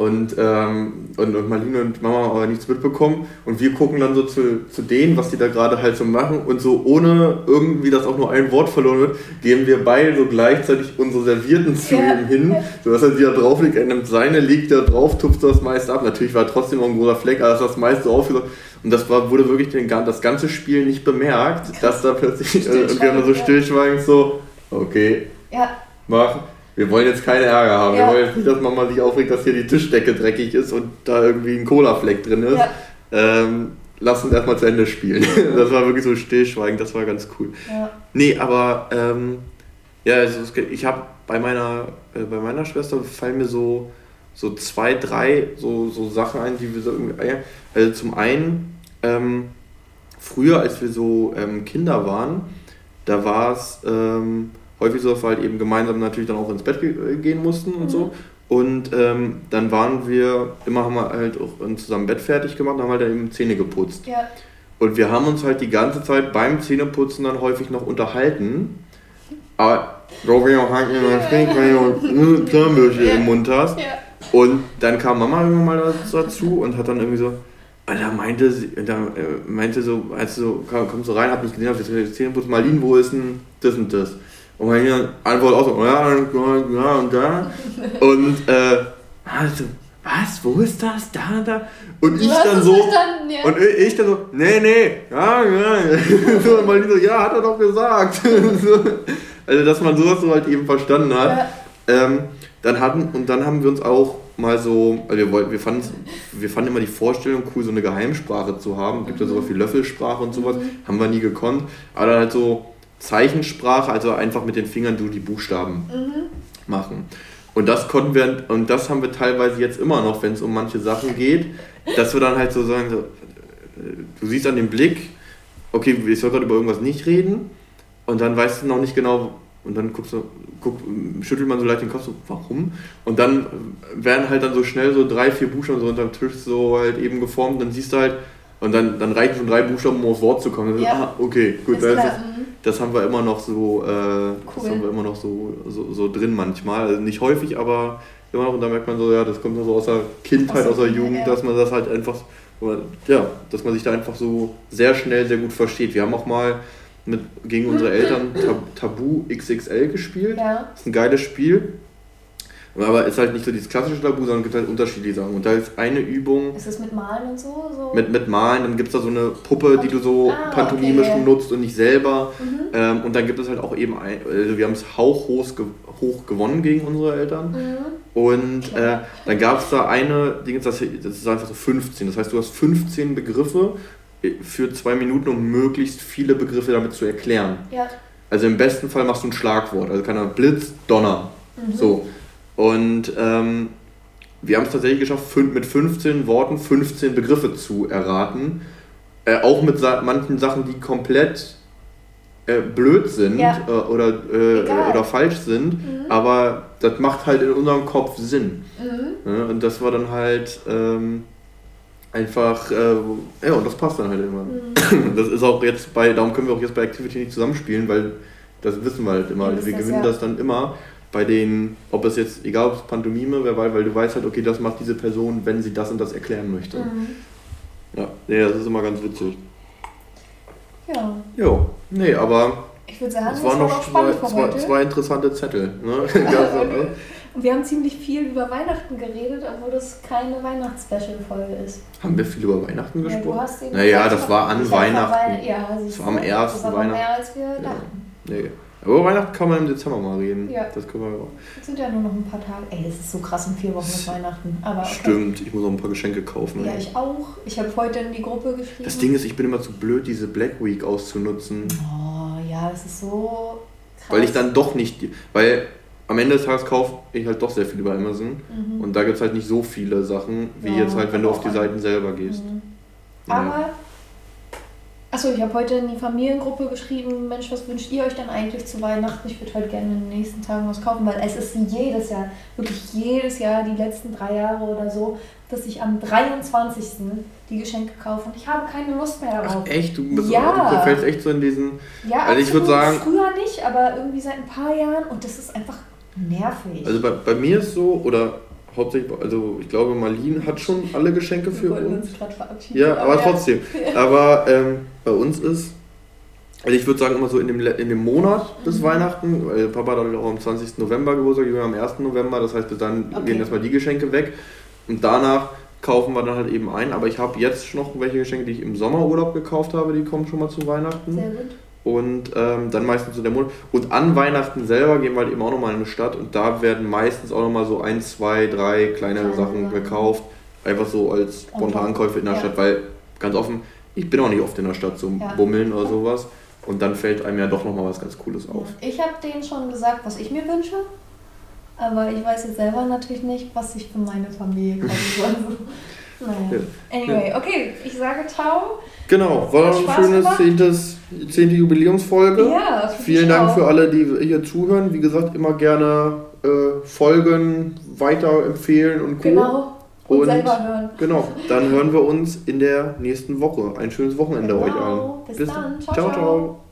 und, ähm, und, und Marlene und Mama haben aber nichts mitbekommen. Und wir gucken dann so zu, zu denen, was die da gerade halt so machen. Und so ohne irgendwie, dass auch nur ein Wort verloren wird, geben wir beide so gleichzeitig unsere Servierten zu ja. ihm hin. So dass er die da drauf liegt, er nimmt seine, legt da drauf, tupft das meiste ab. Natürlich war trotzdem noch ein großer Fleck, aber das meiste aufgesagt. Und das war, wurde wirklich den, das ganze Spiel nicht bemerkt, dass da plötzlich, äh, und wir haben so stillschweigend so, okay, ja. mach wir wollen jetzt keine Ärger haben. Ja. Wir wollen jetzt nicht, dass Mama sich aufregt, dass hier die Tischdecke dreckig ist und da irgendwie ein Cola-Fleck drin ist. Ja. Ähm, lass uns erstmal zu Ende spielen. das war wirklich so stillschweigend, das war ganz cool. Ja. Nee, aber ähm, ja, also ich habe bei meiner, äh, bei meiner Schwester fallen mir so, so zwei, drei so, so Sachen ein, die wir so irgendwie. Also zum einen, ähm, früher, als wir so ähm, Kinder waren, da war es ähm, häufig so, dass wir halt eben gemeinsam natürlich dann auch ins Bett gehen mussten und mhm. so. Und ähm, dann waren wir, immer haben wir halt auch zusammen Bett fertig gemacht und haben halt dann eben Zähne geputzt. Ja. Und wir haben uns halt die ganze Zeit beim Zähneputzen dann häufig noch unterhalten. Aber wie auch halt wenn du Zahnbürste im Mund hast. Ja. Und dann kam Mama irgendwann mal dazu und hat dann irgendwie so, da meinte sie, da äh, meinte so, als so, komm, komm so rein, hab nicht gesehen, hab jetzt Zähne putzt, Marlene, wo ist denn das und das? Und man hier antwortet auch so, ja, ja und da. Und äh, also, was, wo ist das, da, und da? Und ich dann so, ja. und ich dann so, nee, nee, ja, ja. so, man so, ja, hat er doch gesagt. also, dass man sowas so halt eben verstanden hat. Ja. Ähm, dann hatten, und dann haben wir uns auch mal so, also wir, wollten, wir, fanden, wir fanden immer die Vorstellung cool, so eine Geheimsprache zu haben. Es gibt ja sowas wie Löffelsprache und sowas, mhm. haben wir nie gekonnt. Aber dann halt so, Zeichensprache, also einfach mit den Fingern du die Buchstaben mhm. machen. Und das konnten wir, und das haben wir teilweise jetzt immer noch, wenn es um manche Sachen geht, dass wir dann halt so sagen, so, du siehst an dem Blick, okay, ich soll gerade über irgendwas nicht reden, und dann weißt du noch nicht genau, und dann guckst du, guck, schüttelt man so leicht den Kopf, so, warum? Und dann werden halt dann so schnell so drei, vier Buchstaben so unterm Tisch so halt eben geformt, dann siehst du halt, und dann, dann reichen schon drei Buchstaben, um aufs Wort zu kommen. Ja. Ah, okay, gut. Das, das, mhm. das, haben wir immer noch so, äh, cool. das haben wir immer noch so, so, so, drin manchmal. Also nicht häufig, aber immer noch. Und da merkt man so, ja, das kommt so aus der Kindheit, aus der Jugend, ja. dass man das halt einfach, ja, dass man sich da einfach so sehr schnell, sehr gut versteht. Wir haben auch mal mit, gegen unsere Eltern Tabu XXL gespielt. Ja. Das ist ein geiles Spiel. Aber es ist halt nicht so dieses klassische Tabu, sondern es gibt halt unterschiedliche Sachen. Und da ist eine Übung.
Ist das mit Malen und so? so?
Mit, mit Malen, dann gibt es da so eine Puppe, die du so ah, pantomimisch okay. benutzt und nicht selber. Mhm. Ähm, und dann gibt es halt auch eben, ein, also wir haben es hauchhoch hoch gewonnen gegen unsere Eltern. Mhm. Und äh, dann gab es da eine, das, das ist einfach so 15. Das heißt, du hast 15 Begriffe für zwei Minuten, um möglichst viele Begriffe damit zu erklären. Ja. Also im besten Fall machst du ein Schlagwort. Also kann er Blitz, Donner. Mhm. So. Und ähm, wir haben es tatsächlich geschafft, mit 15 Worten 15 Begriffe zu erraten. Äh, auch mit sa manchen Sachen, die komplett äh, blöd sind ja. äh, oder, äh, oder falsch sind, mhm. aber das macht halt in unserem Kopf Sinn. Mhm. Ja, und das war dann halt ähm, einfach, äh, ja, und das passt dann halt immer. Mhm. Das ist auch jetzt bei, darum können wir auch jetzt bei Activity nicht zusammenspielen, weil das wissen wir halt immer. Ja, wir gewinnen das, ja. das dann immer bei den, ob es jetzt, egal ob es Pantomime, wer weiß, weil du weißt halt, okay, das macht diese Person, wenn sie das und das erklären möchte. Mhm. Ja, nee, das ist immer ganz witzig. Ja. Jo, nee, aber. Ich würde sagen, es waren noch zwei, zwei, zwei, interessante Zettel. Ne?
Und wir haben ziemlich viel über Weihnachten geredet, obwohl das keine Weihnachtsspecial-Folge ist.
Haben wir viel über Weihnachten gesprochen? Ja, du hast naja, das war an Weihnachten. Ja, das war am ersten Weihnachten. mehr als wir dachten. Ja. Nee. Aber über Weihnachten kann man im Dezember mal reden. Ja. Das können wir
auch. Das sind ja nur noch ein paar Tage. Ey, das ist so krass in vier Wochen ist Weihnachten. Aber okay.
Stimmt, ich muss auch ein paar Geschenke kaufen.
Ja, ey. ich auch. Ich habe heute in die Gruppe geschrieben.
Das Ding ist, ich bin immer zu blöd, diese Black Week auszunutzen.
Oh, ja, das ist so
krass. Weil ich dann doch nicht. Weil am Ende des Tages kaufe ich halt doch sehr viel über Amazon. Mhm. Und da gibt es halt nicht so viele Sachen, wie ja, jetzt halt, wenn du auf die Seiten selber gehst. Mhm.
Aber Achso, ich habe heute in die Familiengruppe geschrieben, Mensch, was wünscht ihr euch denn eigentlich zu Weihnachten? Ich würde heute gerne in den nächsten Tagen was kaufen, weil es ist jedes Jahr, wirklich jedes Jahr, die letzten drei Jahre oder so, dass ich am 23. die Geschenke kaufe und ich habe keine Lust mehr darauf. Ach, echt? Du, bist ja. du fällst echt so in diesen... Ja, also ich würde sagen... Früher nicht, aber irgendwie seit ein paar Jahren und das ist einfach nervig.
Also bei, bei mir ist so, oder hauptsächlich, also ich glaube, Marlene hat schon alle Geschenke für uns. uns. Ja, aber, aber trotzdem. aber ähm, bei uns ist, also ich würde sagen immer so in dem, in dem Monat bis mhm. Weihnachten, weil Papa hat auch am 20. November Geburtstag, wir am 1. November, das heißt bis dann okay. gehen erstmal die Geschenke weg und danach kaufen wir dann halt eben ein, aber ich habe jetzt noch welche Geschenke, die ich im Sommerurlaub gekauft habe, die kommen schon mal zu Weihnachten. Sehr gut. Und ähm, dann meistens so der Monat. Und an Weihnachten selber gehen wir halt eben auch nochmal in eine Stadt und da werden meistens auch nochmal so ein, zwei, drei kleine Kleine Sachen gekauft. Einfach so als Spontankäufe in der ja. Stadt, weil ganz offen, ich bin auch nicht oft in der Stadt zum ja. Bummeln oder sowas. Und dann fällt einem ja doch nochmal was ganz Cooles auf.
Ich habe denen schon gesagt, was ich mir wünsche. Aber ich weiß jetzt selber natürlich nicht, was ich für meine Familie kaufen soll. naja. Anyway, okay, ich sage ciao.
Genau, war ein schönes zehntes, zehnte Jubiläumsfolge. Ja, Vielen Dank auch. für alle, die hier zuhören. Wie gesagt, immer gerne äh, folgen, weiterempfehlen und Co. Genau. Und, und selber hören. Genau, dann hören wir uns in der nächsten Woche. Ein schönes Wochenende genau. euch allen. Bis, Bis dann. Ciao, ciao. ciao.